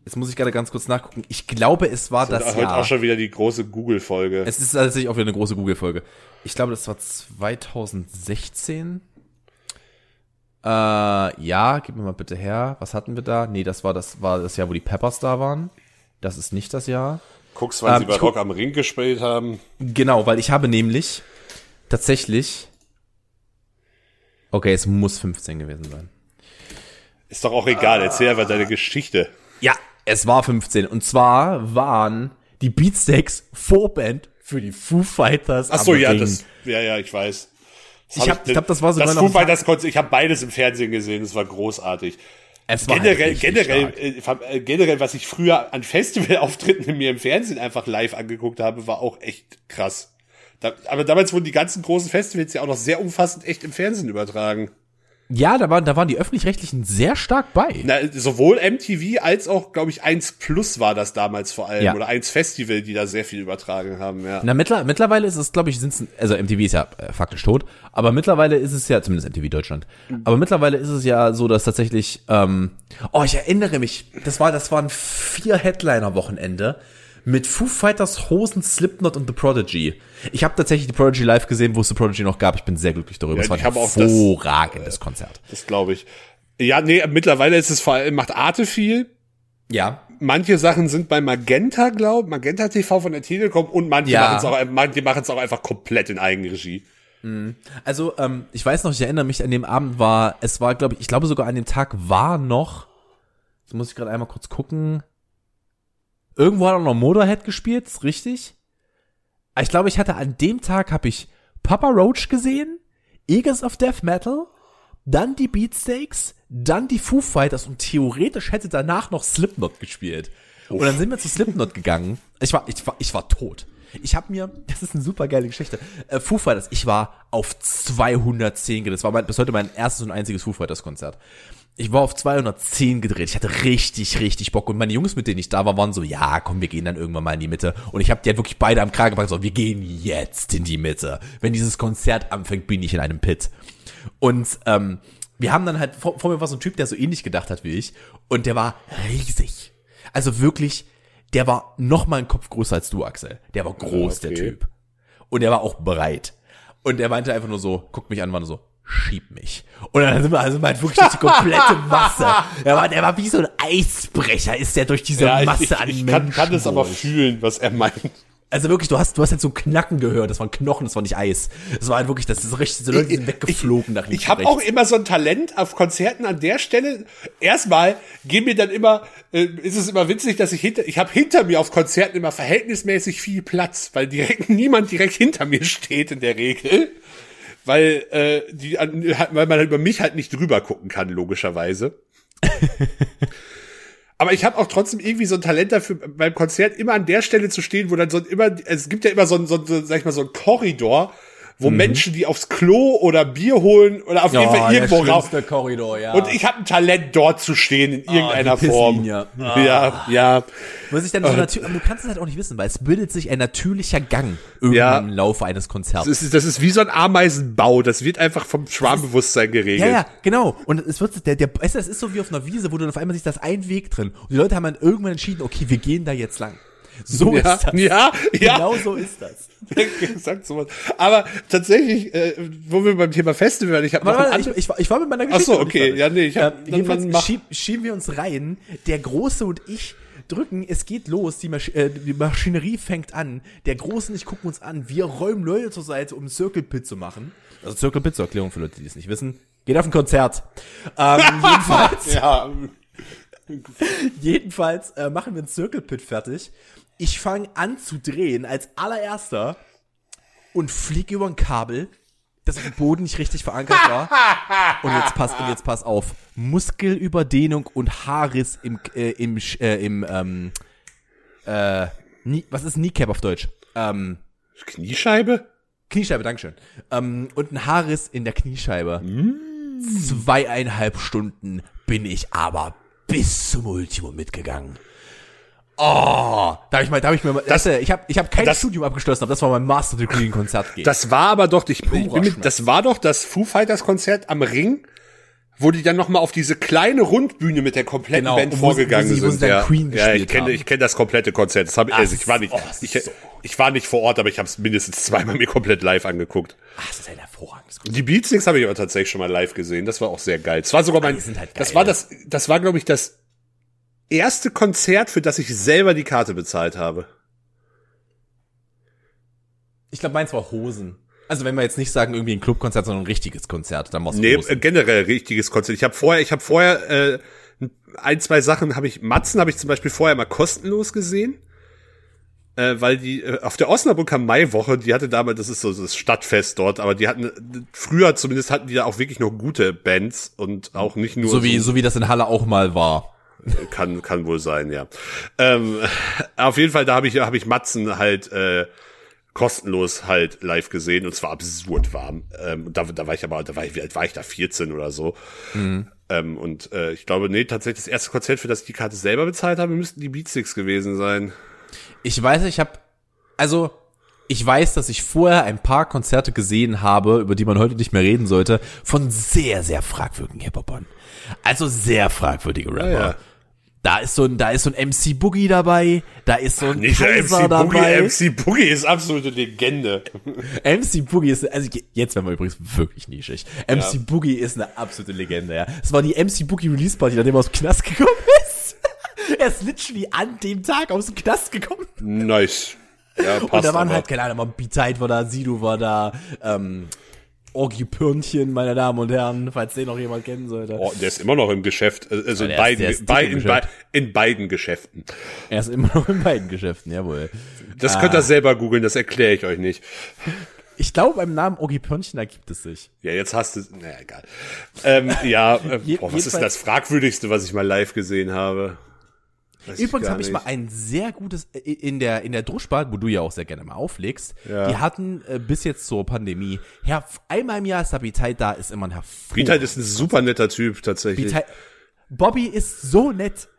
S2: jetzt muss ich gerade ganz kurz nachgucken. Ich glaube, es war das
S3: heute
S2: Jahr.
S3: auch schon wieder die große Google-Folge.
S2: Es ist tatsächlich auch wieder eine große Google-Folge. Ich glaube, das war 2016. Äh, ja, gib mir mal bitte her. Was hatten wir da? Nee, das war das war das Jahr, wo die Peppers da waren. Das ist nicht das Jahr.
S3: Guckst, wann
S2: ähm,
S3: sie bei Rock am Ring gespielt haben.
S2: Genau, weil ich habe nämlich tatsächlich. Okay, es muss 15 gewesen sein.
S3: Ist doch auch egal, erzähl einfach deine Geschichte.
S2: Ja, es war 15. Und zwar waren die Beatsteaks Vorband für die Foo Fighters.
S3: Ach so, ja,
S2: Ring.
S3: das, ja, ja, ich weiß. Das
S2: Ich hab- ich glaub, das war sogar
S3: das
S2: noch
S3: Fighters Konzert, ich habe beides im Fernsehen gesehen, das war großartig.
S2: es war halt
S3: Generell,
S2: richtig
S3: generell, äh, äh, generell, was ich früher an Festivalauftritten mir im Fernsehen einfach live angeguckt habe, war auch echt krass. Da, aber damals wurden die ganzen großen Festivals ja auch noch sehr umfassend echt im Fernsehen übertragen.
S2: Ja, da waren, da waren die Öffentlich-Rechtlichen sehr stark bei.
S3: Na, sowohl MTV als auch, glaube ich, 1 Plus war das damals vor allem.
S2: Ja.
S3: Oder 1 Festival, die da sehr viel übertragen haben, ja.
S2: Na, mittler, mittlerweile ist es, glaube ich, sind's, also MTV ist ja äh, faktisch tot, aber mittlerweile ist es ja, zumindest MTV Deutschland, aber mittlerweile ist es ja so, dass tatsächlich, ähm, oh, ich erinnere mich, das war, das waren vier Headliner-Wochenende mit Foo Fighters, Hosen, Slipknot und The Prodigy. Ich habe tatsächlich The Prodigy live gesehen, wo es The Prodigy noch gab. Ich bin sehr glücklich darüber.
S3: Ja,
S2: es war
S3: ich
S2: ein
S3: auch das-
S2: hervorragendes Konzert.
S3: Das glaube ich. Ja, nee, mittlerweile ist es vor allem, macht Arte viel.
S2: Ja.
S3: Manche Sachen sind bei Magenta, glaub, Magenta TV von der Telekom und manche
S2: Ja.
S3: machen es auch, manche machen es auch einfach komplett in Eigenregie.
S2: Also, ähm, ich weiß noch, ich erinnere mich, an dem Abend war, es war, glaube ich, ich glaube sogar an dem Tag war noch, jetzt muss ich gerade einmal kurz gucken, irgendwo hat auch noch Motorhead gespielt, ist richtig? Aber Ich glaube, ich hatte an dem Tag, habe ich Papa Roach gesehen, Eagles of Death Metal, dann die Beatsteaks, dann die Foo Fighters und theoretisch hätte danach noch Slipknot gespielt. Und dann sind wir zu Slipknot gegangen. Ich war, ich war, ich war tot. Ich habe mir, <laughs> das ist eine super geile Geschichte. Äh, Foo Fighters, ich war auf 210 gedreht. Das war mein, bis heute mein erstes und einziges Foo Fighters Konzert. Ich war auf 210 gedreht. Ich hatte richtig, richtig Bock. Und meine Jungs, mit denen ich da war, waren so, ja, komm, wir gehen dann irgendwann mal in die Mitte. Und ich habe die halt wirklich beide am Kragen gepackt. So, wir gehen jetzt in die Mitte. Wenn dieses Konzert anfängt, bin ich in einem Pit. Und ähm, wir haben dann halt, vor, vor mir war so ein Typ, der so ähnlich gedacht hat wie ich. Und der war riesig. Also wirklich, der war noch mal einen Kopf größer als du, Axel. Der war groß,
S3: Okay.
S2: der Typ. Und er war auch breit. Und er meinte einfach nur so, guckt mich an, war nur so, schieb mich. Und dann sind wir also halt wirklich durch die komplette Masse. Der <laughs> war, der war wie so ein Eisbrecher, ist der durch diese
S3: Ja, ich,
S2: Masse
S3: ich,
S2: an
S3: ich
S2: Menschen
S3: kann, kann es aber fühlen, was er meint.
S2: Also wirklich, du hast, du hast jetzt so ein Knacken gehört. Das waren Knochen, das war nicht Eis. Das war halt wirklich, das ist richtig, so Leute sind weggeflogen nach links
S3: Ich habe auch immer so ein Talent auf Konzerten an der Stelle. Erstmal gehen mir dann immer, äh, ist es immer witzig, dass ich hinter, ich habe hinter mir auf Konzerten immer verhältnismäßig viel Platz, weil direkt <laughs> niemand direkt hinter mir steht in der Regel. Weil äh, die weil man halt über mich halt nicht drüber gucken kann logischerweise. <laughs> Aber ich habe auch trotzdem irgendwie so ein Talent dafür, beim Konzert immer an der Stelle zu stehen, wo dann so immer, es gibt ja immer so ein, so, ein- so sag ich mal, so ein Korridor, wo Menschen, die aufs Klo oder Bier holen oder auf jeden Fall irgendwo raus.
S2: Korridor, ja.
S3: Und ich habe ein Talent, dort zu stehen in irgendeiner
S2: die
S3: Form.
S2: Pisslinie.
S3: Ja, ja.
S2: Muss ich dann so natürlich, aber du kannst es halt auch nicht wissen, weil es bildet sich ein natürlicher Gang irgendwann
S3: Ja.
S2: im Laufe eines Konzerts.
S3: Das ist, das ist wie so ein Ameisenbau. Das wird einfach vom Schwarmbewusstsein geregelt.
S2: Ja, ja, genau. Und es wird, der, der, es ist so wie auf einer Wiese, wo du auf einmal siehst, das ist ein Weg drin. Und die Leute haben dann irgendwann entschieden, okay, wir gehen da jetzt lang. So
S3: Ja,
S2: ist das.
S3: ja, ja.
S2: Genau so ist das.
S3: Exakt sowas. Aber tatsächlich, äh, wo wir beim Thema Festival ich habe noch
S2: Warte, ich, ich, war- ich war mit meiner
S3: Ach
S2: Geschichte.
S3: so,
S2: noch nicht
S3: okay. Ja, nee, ich hab, dann,
S2: jedenfalls
S3: dann mach,
S2: schieb, schieben wir uns rein. Der Große und ich drücken, es geht los, die, Masch äh, die Maschinerie fängt an. Der Große und ich gucken uns an. Wir räumen Leute zur Seite, um Circle Pit zu machen. Also Circle Pit zur Erklärung für Leute, die es nicht wissen. Geht auf ein Konzert. Ähm, <laughs> jedenfalls.
S3: ja, <laughs>
S2: Jedenfalls äh, machen wir ein Circle Pit fertig. Ich fange an zu drehen als allererster und fliege über ein Kabel, das auf dem Boden nicht richtig verankert war. <laughs> Und jetzt pass, und jetzt pass auf. Muskelüberdehnung und Haarriss im, äh, im, äh, im, ähm, äh, nie, was ist Kneecap auf Deutsch? Ähm,
S3: Kniescheibe?
S2: Kniescheibe, Dankeschön. Ähm, und ein Haarriss in der Kniescheibe. Zweieinhalb Stunden bin ich aber bis zum Ultimo mitgegangen. Oh, da habe ich mal, da habe ich mir, mal- das, ich habe, ich habe kein
S3: das-
S2: Studium abgeschlossen, aber das war mein Master Degree in Konzert gehen.
S3: Das war aber doch, ich, ich bin mit, das war doch das Foo Fighters Konzert am Ring, wo die dann noch mal auf diese kleine Rundbühne mit der kompletten
S2: Genau,
S3: Band vorgegangen
S2: sie-
S3: sind.
S2: dann
S3: ja,
S2: Queen
S3: ja, ich kenne, ich kenne das komplette Konzert. Das hab,
S2: Ah,
S3: also ich war nicht,
S2: oh,
S3: ich,
S2: so
S3: ich war nicht vor Ort, aber ich habe es mindestens zweimal mir komplett live angeguckt.
S2: Ach, das ist ein hervorragendes Konzert.
S3: Die Beatsticks habe ich aber tatsächlich schon mal live gesehen. Das war auch sehr geil. Das war sogar mein,
S2: sind halt
S3: das
S2: geil.
S3: war das, das war glaube ich das erste Konzert, für das ich selber die Karte bezahlt habe.
S2: Ich glaube, meins war Hosen. Also wenn wir jetzt nicht sagen irgendwie ein Clubkonzert, sondern ein richtiges Konzert, dann es
S3: Nee, äh,
S2: Hosen.
S3: generell richtiges Konzert. Ich habe vorher, ich habe vorher äh, ein, zwei Sachen habe ich, Matzen habe ich zum Beispiel vorher mal kostenlos gesehen. Äh, weil die äh, auf der Osnabrücker Maiwoche, die hatte damals, das ist so das Stadtfest dort, aber die hatten früher zumindest hatten die da auch wirklich noch gute Bands und auch nicht nur
S2: So wie, so wie das in Halle auch mal war.
S3: Kann kann wohl sein, ja. Ähm, auf jeden Fall, da habe ich habe ich Matzen halt äh, kostenlos halt live gesehen und zwar absurd warm. Ähm, da, da war ich aber, da war ich, wie alt war ich da? 14 oder so. Ähm, und äh, ich glaube, nee, tatsächlich das erste Konzert, für das ich die Karte selber bezahlt habe, müssten die Beatsticks gewesen sein.
S2: Ich weiß, ich habe, also ich weiß, dass ich vorher ein paar Konzerte gesehen habe, über die man heute nicht mehr reden sollte, von sehr, sehr fragwürdigen Hip-Hopern. Also sehr fragwürdige Rapper.
S3: ja.
S2: Da ist so ein, da ist so ein MC Boogie dabei, da ist so ein
S3: Nicht der
S2: Kaiser
S3: MC Boogie,
S2: dabei.
S3: MC Boogie ist absolute Legende. <laughs>
S2: MC Boogie ist, also jetzt werden wir übrigens wirklich nischig. MC Boogie ist eine absolute Legende, ja. Es war die MC Boogie Release Party, nachdem er aus dem Knast gekommen <laughs> ist. er ist literally an dem Tag aus dem Knast gekommen.
S3: Nice. Ja, passt
S2: Und da waren
S3: aber.
S2: halt, keine Ahnung, Beat war da, Sido war da, ähm, Orgi Pörnchen, meine Damen und Herren, falls den noch jemand kennen sollte.
S3: Oh, der ist immer noch im Geschäft, äh, also in beiden,
S2: ist
S3: bei, in,
S2: Geschäft.
S3: bei, in beiden Geschäften.
S2: Er ist immer noch in beiden Geschäften, jawohl.
S3: Das könnt ihr selber googeln, das erkläre ich euch nicht.
S2: Ich glaube, beim Namen Orgi Pörnchen ergibt es sich.
S3: Ja, jetzt hast du, naja, egal. Ähm, ja, äh, <laughs>
S2: Je-
S3: boah, was ist das fragwürdigste, was ich mal live gesehen habe? Weiß
S2: Übrigens habe ich mal ein sehr gutes äh, in der in der Druschbad, wo du ja auch sehr gerne mal auflegst.
S3: Ja.
S2: Die hatten äh, bis jetzt zur Pandemie, Herr, einmal im Jahr ist der Biteit da, ist immer ein hervor.
S3: Piet ist ein super netter Typ, tatsächlich.
S2: Biteit- Bobby ist so nett.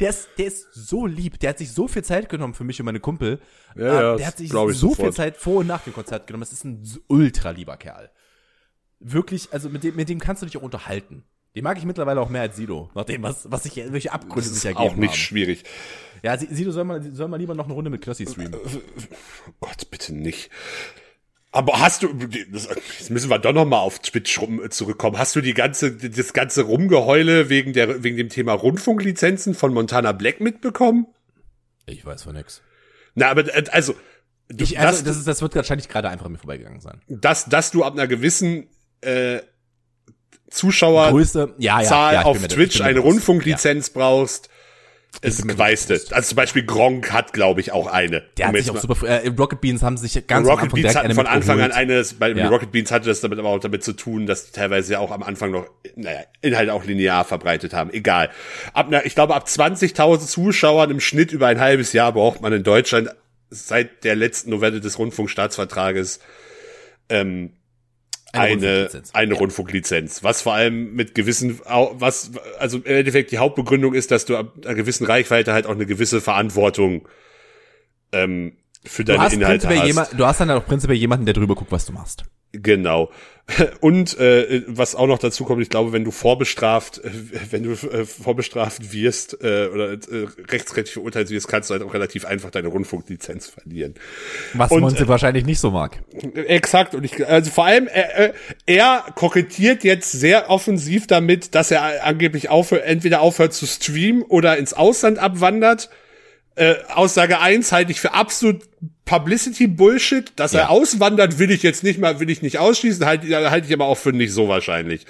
S2: Der ist, der ist so lieb. Der hat sich so viel Zeit genommen für mich und meine Kumpel.
S3: Ja,
S2: Ähm, der hat sich so
S3: ich
S2: viel
S3: sofort.
S2: Zeit vor und nach dem Konzert genommen. Das ist ein ultra lieber Kerl. Wirklich, also mit dem, mit dem kannst du dich auch unterhalten. Den mag ich mittlerweile auch mehr als Sido, nachdem was, was sich, welche Abgründe
S3: Das
S2: sich
S3: ist
S2: ergeben
S3: auch nicht
S2: haben.
S3: schwierig.
S2: Ja, Si- Sido soll mal, soll mal lieber noch eine Runde mit Knossi streamen.
S3: Oh Gott, bitte nicht. Aber hast du, das, jetzt müssen wir doch noch mal auf Twitch rum, zurückkommen. Hast du die ganze, das ganze Rumgeheule wegen der, wegen dem Thema Rundfunklizenzen von Montana Black mitbekommen?
S2: Ich weiß von nix.
S3: Na, aber, äh, also, du,
S2: Ich, also,
S3: dass,
S2: das, ist, das wird wahrscheinlich gerade einfach mir vorbeigegangen sein.
S3: dass, dass du ab einer gewissen, äh, Zuschauer,
S2: Größe, ja, ja.
S3: Zahl
S2: ja,
S3: auf Twitch eine. Rundfunklizenz brauchst, Es du. Also zum Beispiel Gronk hat, glaube ich, auch eine.
S2: Der hat sich auch super, äh, Rocket Beans haben sich ganz am
S3: Rocket
S2: Anfang
S3: Beans hatten
S2: eine
S3: von Anfang an eines, bei. Rocket Beans hatte das damit aber auch damit zu tun, dass die teilweise ja auch am Anfang noch, naja, Inhalte auch linear verbreitet haben. Egal. Ab, ich glaube, ab 20.000 Zuschauern im Schnitt über ein halbes Jahr braucht man in Deutschland seit der letzten Novelle des Rundfunkstaatsvertrages ähm, eine,
S2: Rundfunklizenz.
S3: eine
S2: Ja.
S3: Rundfunklizenz, was vor allem mit gewissen, was, also im Endeffekt die Hauptbegründung ist, dass du ab einer gewissen Reichweite halt auch eine gewisse Verantwortung ähm, für
S2: Du
S3: deine
S2: hast,
S3: Inhalte hast.
S2: jemand, du hast dann auch prinzipiell jemanden, der drüber guckt, was du machst.
S3: Genau. <laughs> Und äh, was auch noch dazu kommt, ich glaube, wenn du vorbestraft, äh, wenn du äh, vorbestraft wirst äh, oder äh, rechtsrechtlich verurteilt wirst, kannst du halt auch relativ einfach deine Rundfunklizenz verlieren.
S2: Was
S3: Und,
S2: Monte wahrscheinlich nicht so mag.
S3: Exakt. Und ich, also vor allem, er, äh, er kokettiert jetzt sehr offensiv damit, dass er angeblich aufhört, entweder aufhört zu streamen oder ins Ausland abwandert. Äh, Aussage eins halte ich für absolut Publicity Bullshit. Dass
S2: Ja.
S3: er auswandert, will ich jetzt nicht mal, will ich nicht ausschließen, halte halte ich aber auch für nicht so wahrscheinlich.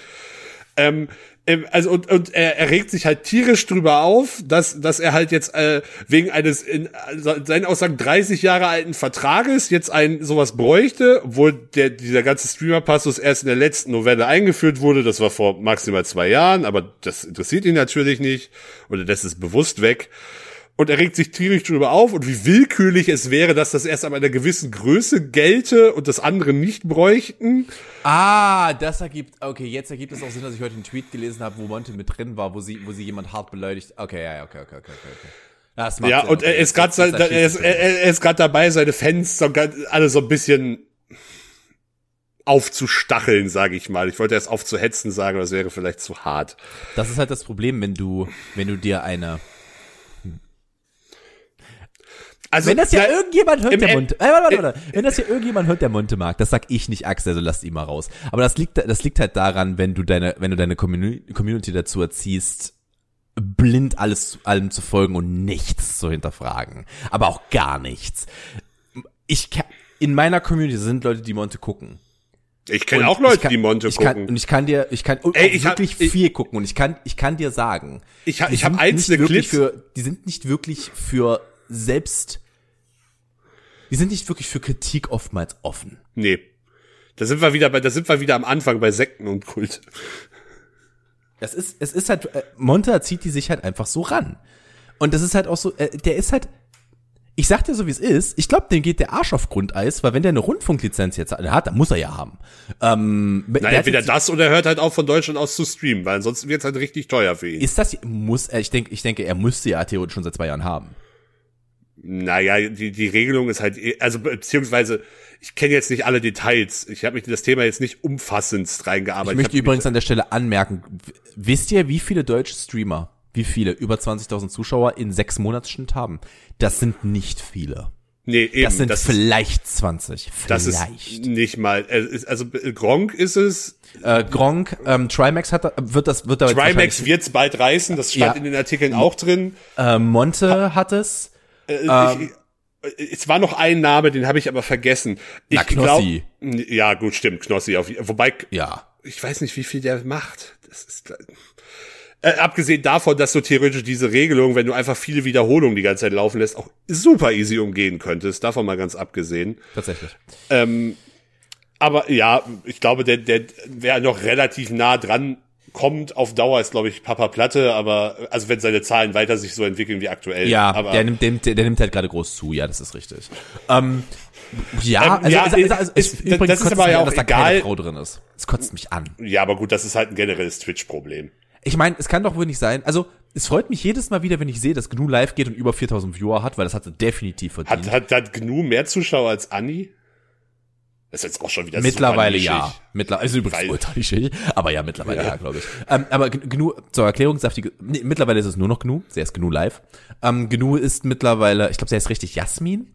S3: Ähm, ähm, also und, und er, er regt sich halt tierisch drüber auf, dass, dass er halt jetzt äh, wegen eines in also seinen Aussagen 30 Jahre alten Vertrages jetzt ein sowas bräuchte, obwohl der dieser ganze Streamer-Passus erst in der letzten Novelle eingeführt wurde. Das war vor maximal zwei Jahren, aber das interessiert ihn natürlich nicht oder das ist bewusst weg. Und er regt sich tierisch drüber auf und wie willkürlich es wäre, dass das erst ab einer gewissen Größe gelte und das andere nicht bräuchten.
S2: Ah, das ergibt, okay, jetzt ergibt es auch Sinn, dass ich heute einen Tweet gelesen habe, wo Monte mit drin war, wo sie, wo sie jemand hart beleidigt. Okay, ja, ja, okay, okay, okay, okay. okay. Das macht
S3: Ja,
S2: Sinn,
S3: und
S2: okay.
S3: er ist gerade er ist, er, er gerade dabei, seine Fans so, alle so ein bisschen aufzustacheln, sage ich mal. Ich wollte erst aufzuhetzen sagen, aber das wäre vielleicht zu hart.
S2: Das ist halt das Problem, wenn du, wenn du dir eine,
S3: Also
S2: wenn das ja irgendjemand hört, der Monte, äh, warte, warte, warte. wenn das ja irgendjemand hört, der Monte mag, das sag ich nicht Axel, also lasst ihn mal raus. Aber das liegt, das liegt halt daran, wenn du deine, wenn du deine Communi- Community dazu erziehst, blind alles, allem zu folgen und nichts zu hinterfragen. Aber auch gar nichts. Ich, in meiner Community sind Leute, die Monte gucken.
S3: ich kenne auch Leute,
S2: kann,
S3: die Monte
S2: ich kann,
S3: gucken.
S2: Und ich kann dir, ich kann
S3: Ey, ich hab-
S2: wirklich
S3: ich-
S2: viel gucken und ich kann, ich kann dir sagen,
S3: Ich hab-
S2: die
S3: ich hab
S2: sind
S3: einzelne Clips-
S2: für, die sind nicht wirklich für selbst, die sind nicht wirklich für Kritik oftmals offen.
S3: nee. Da sind wir wieder bei, da sind wir wieder am Anfang bei Sekten und Kult.
S2: Das ist, es ist halt, äh, Monta zieht die sich halt einfach so ran. Und das ist halt auch so, äh, der ist halt, ich sag dir so wie es ist, ich glaube, dem geht der Arsch auf Grundeis, weil wenn der eine Rundfunklizenz jetzt hat, dann muss er ja haben. Ähm, der
S3: Na,
S2: hat
S3: entweder das oder er hört halt auf, von Deutschland aus zu streamen, weil ansonsten wird's halt richtig teuer für ihn.
S2: Ist das, muss er, ich denke, ich denke, er müsste ja theoretisch schon seit zwei Jahren haben.
S3: Naja, die, die Regelung ist halt, also beziehungsweise, ich kenne jetzt nicht alle Details. Ich habe mich in das Thema jetzt nicht umfassend reingearbeitet.
S2: Ich möchte
S3: hab
S2: übrigens an der Stelle anmerken, wisst ihr, wie viele deutsche Streamer, wie viele, über 20.000 Zuschauer in sechs Monatsschnitt haben? Das sind nicht viele.
S3: nee, eben,
S2: Das sind
S3: das, ist,
S2: vielleicht 20.
S3: das
S2: Vielleicht.
S3: ist nicht mal, äh, ist- also äh, Gronk ist es,
S2: Äh, Gronk, ähm, Trimax hat, wird das, wird da
S3: Trimax wird's bald reißen, das stand
S2: Ja.
S3: in den Artikeln auch drin.
S2: äh, Monte hat es.
S3: Äh,
S2: Ähm.
S3: ich, es war noch ein Name, den habe ich aber vergessen. Ich
S2: Na, Knossi.
S3: glaub- ja, gut, stimmt, Knossi. Auf, wobei,
S2: Ja.
S3: ich weiß nicht, wie viel der macht. Das ist äh, abgesehen davon, dass du theoretisch diese Regelung, wenn du einfach viele Wiederholungen die ganze Zeit laufen lässt, auch super easy umgehen könntest. Davon mal ganz abgesehen.
S2: Tatsächlich.
S3: Ähm, aber ja, ich glaube, der, der, wer noch relativ nah dran kommt auf Dauer, ist, glaube ich, Papa Platte, aber also wenn seine Zahlen weiter sich so entwickeln wie aktuell.
S2: Ja,
S3: aber
S2: der nimmt, der, der nimmt halt gerade groß zu, ja, das ist richtig. Ähm, ja,
S3: Ähm,
S2: also,
S3: ja,
S2: also, also, also
S3: ist- das ist aber ja
S2: an,
S3: auch
S2: dass da
S3: egal.
S2: keine Frau drin ist. Es kotzt mich an.
S3: ja, aber gut, das ist halt ein generelles Twitch-Problem.
S2: Ich meine, es kann doch wohl nicht sein. Also, es freut mich jedes Mal wieder, wenn ich sehe, dass GNU live geht und über 4000 Viewer hat, weil das hat er definitiv verdient.
S3: Hat, hat, hat GNU mehr Zuschauer als Anni? Das ist jetzt auch schon wieder
S2: Mittlerweile ja. Mittlerweile, also übrigens
S3: Weil-
S2: ultra nischig, <laughs> aber ja, mittlerweile ja,
S3: Ja.
S2: glaube ich. Ähm, aber GNU, zur Erklärung, saftige, nee, mittlerweile ist es nur noch GNU, sie heißt GNU Live. Ähm, GNU ist mittlerweile, ich glaube, sie heißt richtig Jasmin.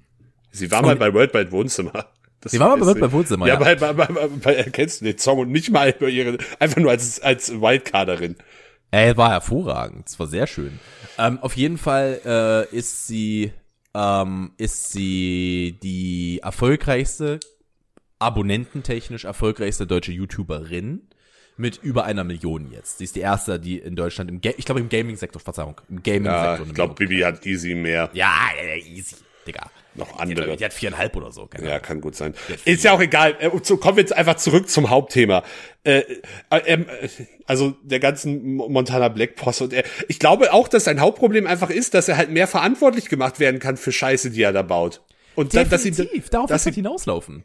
S3: Sie war mal bei World Wide Wohnzimmer. Das
S2: Sie war mal bei
S3: ist-
S2: World Wide Wohnzimmer,
S3: Ja,
S2: ja.
S3: Bei, bei, bei, bei, bei, erkennst du den Song und nicht mal über ihre, einfach nur als, als Wildcarderin.
S2: Ey, war hervorragend, es war sehr schön. Ähm, auf jeden Fall äh, ist sie, ähm, ist sie die erfolgreichste, abonnententechnisch erfolgreichste deutsche YouTuberin mit über einer Million jetzt. Sie ist die erste, die in Deutschland im, Ga ich glaube im Gaming-Sektor, Verzeihung, im
S3: Ja,
S2: Gaming-Sektor.
S3: ich glaube, Bibi hat easy mehr.
S2: ja, ja, easy, Digga.
S3: Noch
S2: Die
S3: andere.
S2: hat, die hat viereinhalb oder so. Keine
S3: Ja, kann gut sein. Ist ja auch egal. Äh, so, kommen wir jetzt einfach zurück zum Hauptthema. Äh, äh, ähm, äh, also der ganzen Mo- Montana Black Post und er. Ich glaube auch, dass sein Hauptproblem einfach ist, dass er halt mehr verantwortlich gemacht werden kann für Scheiße, die er da baut. Und dann, dass ihm,
S2: darauf
S3: dass ihm,
S2: hinauslaufen.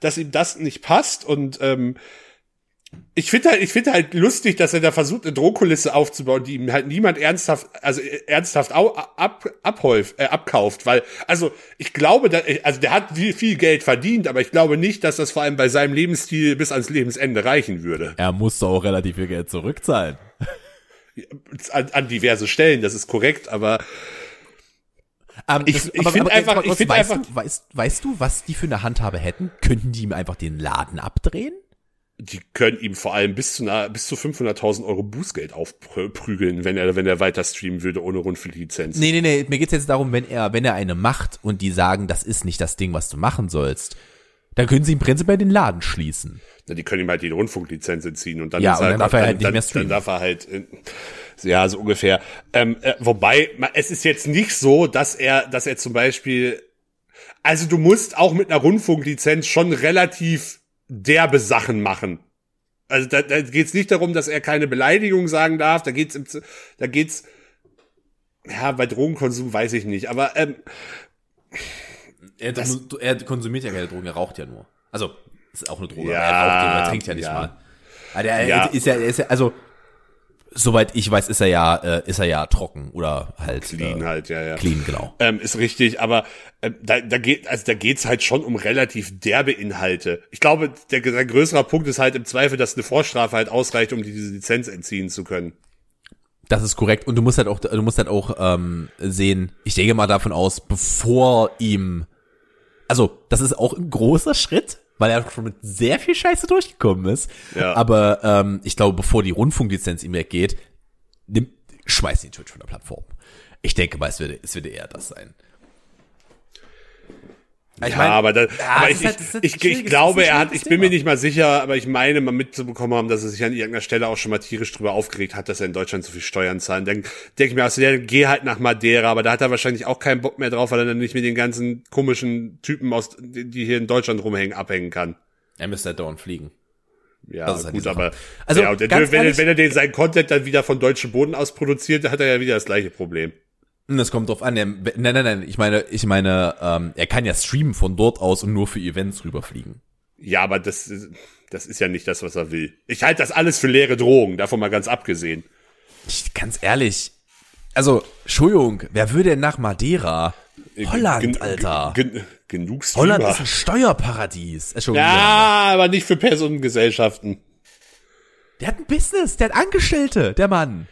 S3: dass ihm das nicht passt und ähm, ich finde halt, ich finde halt lustig, dass er da versucht, eine Drohkulisse aufzubauen, die ihm halt niemand ernsthaft, also äh, ernsthaft au, ab, abhäuft, äh, abkauft, weil, also ich glaube, da, also der hat viel, viel Geld verdient, aber ich glaube nicht, dass das vor allem bei seinem Lebensstil bis ans Lebensende reichen würde.
S2: Er musste auch relativ viel Geld zurückzahlen.
S3: An, an diverse Stellen, das ist korrekt, aber
S2: Ähm,
S3: Ich-
S2: das-
S3: ich
S2: aber-
S3: find
S2: aber
S3: einfach- ich find
S2: weißt
S3: einfach-
S2: Du, weißt, weißt du, was die für eine Handhabe hätten? Könnten die ihm einfach den Laden abdrehen?
S3: die können ihm vor allem bis zu einer, bis zu 500.000 Euro Bußgeld aufprügeln, wenn er, wenn er weiter streamen würde ohne Rundfunklizenz.
S2: Nee, nee, nee, mir geht's jetzt darum, wenn er, wenn er eine macht und die sagen, das ist nicht das Ding, was du machen sollst, dann können sie im Prinzip den Laden schließen.
S3: Na, die können ihm halt die Rundfunklizenz entziehen und dann
S2: Ja,
S3: ist
S2: und dann darf er halt nicht
S3: dann,
S2: mehr
S3: dann
S2: streamen.
S3: darf er halt ja so ungefähr. Ähm, äh, wobei es ist jetzt nicht so, dass er, dass er zum Beispiel, also du musst auch mit einer Rundfunklizenz schon relativ derbe Sachen machen. Also da, da geht es nicht darum, dass er keine Beleidigung sagen darf. Da geht's im, da geht's ja bei Drogenkonsum weiß ich nicht, aber ähm,
S2: Er, er konsumiert ja keine Drogen, er raucht ja nur. Also, ist auch eine Droge,
S3: Ja,
S2: aber er raucht ja, er trinkt ja nicht
S3: ja.
S2: mal. Aber der
S3: Ja.
S2: ist ja, ist ja, also, soweit ich weiß, ist er ja, äh, ist er ja trocken oder halt
S3: clean
S2: äh,
S3: halt, ja, ja.
S2: clean, genau.
S3: Ähm, ist richtig, aber ähm, da, da geht, also da geht's halt schon um relativ derbe Inhalte. Ich glaube, der, der größere Punkt ist halt im Zweifel, dass eine Vorstrafe halt ausreicht, um diese Lizenz entziehen zu können.
S2: Das ist korrekt. Und du musst halt auch, du musst halt auch ähm, sehen, ich denke mal davon aus, bevor ihm, also das ist auch ein großer Schritt, weil er schon mit sehr viel Scheiße durchgekommen ist.
S3: Ja.
S2: Aber ähm, ich glaube, bevor die Rundfunklizenz ihm weggeht, nimm, schmeiß ihn Twitch von der Plattform. Ich denke mal, es würde, es würde eher das sein. Ich
S3: ja,
S2: mein,
S3: aber, da, aber
S2: es
S3: ich,
S2: ist halt-
S3: ich, ich, glaube, er hat, ich bin mir nicht mal sicher, aber ich meine mal mitzubekommen haben, dass er sich an irgendeiner Stelle auch schon mal tierisch drüber aufgeregt hat, dass er in Deutschland so viel Steuern zahlt. Dann denke ich mir, also der geh halt nach Madeira, aber da hat er wahrscheinlich auch keinen Bock mehr drauf, weil er dann nicht mit den ganzen komischen Typen aus, die die hier in Deutschland rumhängen, abhängen kann.
S2: er müsste halt dauernd fliegen.
S3: Ja,
S2: Das ist halt
S3: gut, aber
S2: Also,
S3: ja, und der, wenn, er,
S2: ehrlich-
S3: wenn er den seinen Content dann wieder von deutschem Boden aus produziert, dann hat er ja wieder das gleiche Problem.
S2: Das kommt drauf an. Er, nein, nein, nein. Ich meine, ich meine, ähm, er kann ja streamen von dort aus und nur für Events rüberfliegen.
S3: Ja, aber das, ist- das ist ja nicht das, was er will. Ich halte das alles für leere Drohungen, davon mal ganz abgesehen.
S2: Ich, ganz ehrlich. Also, Entschuldigung, wer würde denn nach Madeira? Holland,
S3: Gen-
S2: Alter.
S3: Gen, genug Streamer.
S2: Holland ist ein Steuerparadies.
S3: Ja, aber nicht für Personengesellschaften.
S2: Der hat ein Business, der hat Angestellte, der Mann.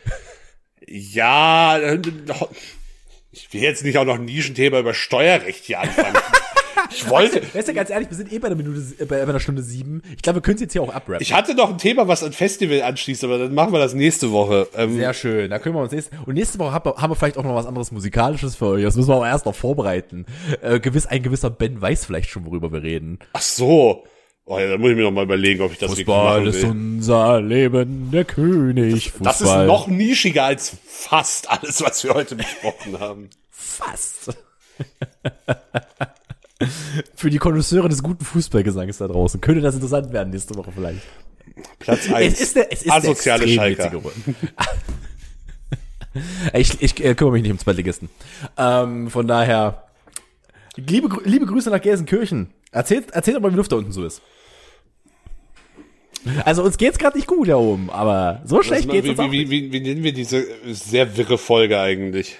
S3: Ja, äh, ich will jetzt nicht auch noch ein Nischenthema über Steuerrecht hier anfangen. <laughs> Ich wollte,
S2: Weißt du, ganz ehrlich, wir sind eh bei einer Minute, bei einer Stunde sieben. Ich glaube, wir können es jetzt hier auch abrappen.
S3: ich hatte noch ein Thema, was an Festival anschließt, aber dann machen wir das nächste Woche. Ähm,
S2: Sehr schön, da können wir uns nächste, und nächste Woche haben wir, haben wir vielleicht auch noch was anderes Musikalisches für euch. Das müssen wir aber erst noch vorbereiten. Äh, gewiss, ein gewisser Ben weiß vielleicht schon, worüber wir reden.
S3: Ach so. Oh, ja, dann muss ich mir noch mal überlegen, ob ich das
S2: Fußball ist unser Leben, der König. Fußball.
S3: Das ist noch nischiger als fast alles, was wir heute besprochen haben.
S2: fast. <laughs> Für die Konnoisseure des guten Fußballgesangs da draußen könnte das interessant werden nächste Woche vielleicht.
S3: Platz 1.
S2: Es ist der, es ist
S3: Asoziale Schalker. <laughs>
S2: ich ich äh, kümmere mich nicht um Zweitligisten. Ähm, von daher, liebe, liebe Grüße nach Gelsenkirchen. Erzählt, erzählt doch mal, wie Luft da unten so ist. Also uns geht's gerade nicht gut da oben, aber so schlecht
S3: wie,
S2: geht's uns
S3: wie,
S2: auch
S3: wie,
S2: nicht.
S3: wie, wie nennen wir diese sehr wirre Folge eigentlich?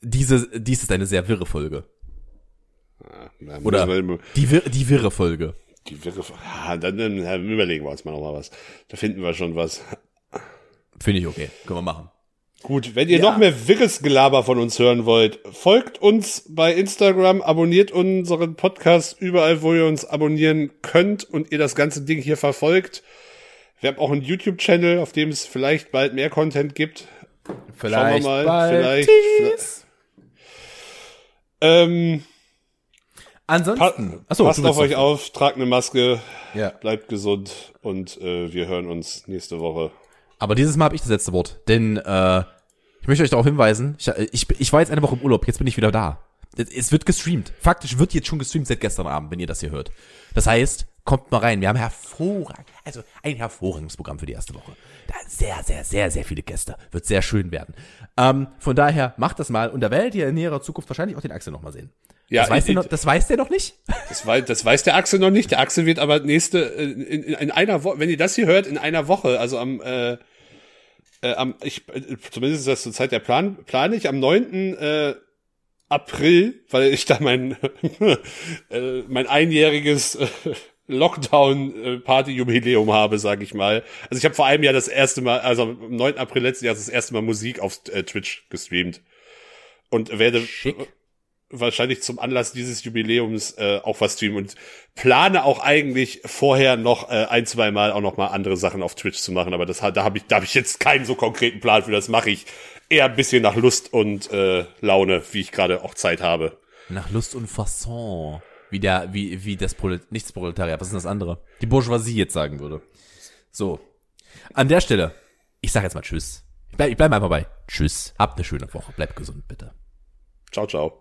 S2: Diese, dies ist eine sehr wirre Folge.
S3: Ja,
S2: Oder
S3: müssen wir-
S2: die, wir, die wirre Folge.
S3: Die wirre Folge. Ja, dann, dann überlegen wir uns mal noch mal was. Da finden wir schon was.
S2: Finde ich okay. Können wir machen.
S3: Gut, wenn ihr noch mehr wirres Gelaber von uns hören wollt, folgt uns bei Instagram, abonniert unseren Podcast überall, wo ihr uns abonnieren könnt und ihr das ganze Ding hier verfolgt. Wir haben auch einen YouTube-Channel, auf dem es vielleicht bald mehr Content gibt.
S2: Vielleicht
S3: mal,
S2: bald.
S3: vielleicht-
S2: Tschüss.
S3: Ähm,
S2: Ansonsten,
S3: Achso,
S2: du
S3: passt auf euch auf, tragt eine Maske,
S2: Ja.
S3: bleibt gesund und äh, wir hören uns nächste Woche.
S2: Aber dieses Mal habe ich das letzte Wort, denn äh, ich möchte euch darauf hinweisen, ich, ich, ich war jetzt eine Woche im Urlaub, jetzt bin ich wieder da. Es- wird gestreamt. Faktisch wird jetzt schon gestreamt seit gestern Abend, wenn ihr das hier hört. Das heißt, kommt mal rein. Wir haben hervorragend, also ein hervorragendes Programm für die erste Woche. Da sehr, sehr, sehr, sehr viele Gäste. Wird sehr schön werden. Ähm, von daher macht das mal und da werdet ihr in näherer Zukunft wahrscheinlich auch den Axel noch mal sehen.
S3: Ja,
S2: das, weiß
S3: ich-
S2: der noch, das weiß der noch nicht?
S3: Das, weiß, das weiß der Axel noch nicht. Der Axel wird aber nächste, äh, in, in, in einer Woche, wenn ihr das hier hört, in einer Woche, also am, äh, äh, am ich, zumindest ist das zur Zeit der Plan, plane ich am 9. Äh, April, weil ich da mein, <laughs> äh, mein einjähriges äh, Lockdown-Party-Jubiläum habe, sag ich mal. Also ich habe vor einem Jahr das erste Mal, also am 9. April letzten Jahres das erste Mal Musik auf äh, Twitch gestreamt. Und werde
S2: Schick.
S3: Wahrscheinlich zum Anlass dieses Jubiläums äh, auch was streamen und plane auch eigentlich vorher noch äh, ein, zwei Mal auch noch mal andere Sachen auf Twitch zu machen, aber das da habe ich, da habe ich jetzt keinen so konkreten Plan für. Das mache ich eher ein bisschen nach Lust und äh, Laune, wie ich gerade auch Zeit habe.
S2: Nach Lust und Fasson. Wie der, wie, wie das Prolet nicht das Proletariat, was ist das andere? Die Bourgeoisie jetzt sagen würde. So. An der Stelle, ich sag jetzt mal Tschüss. Ich bleib, ich bleib einfach bei Tschüss. Habt eine schöne Woche. Bleibt gesund, bitte.
S3: Ciao, ciao.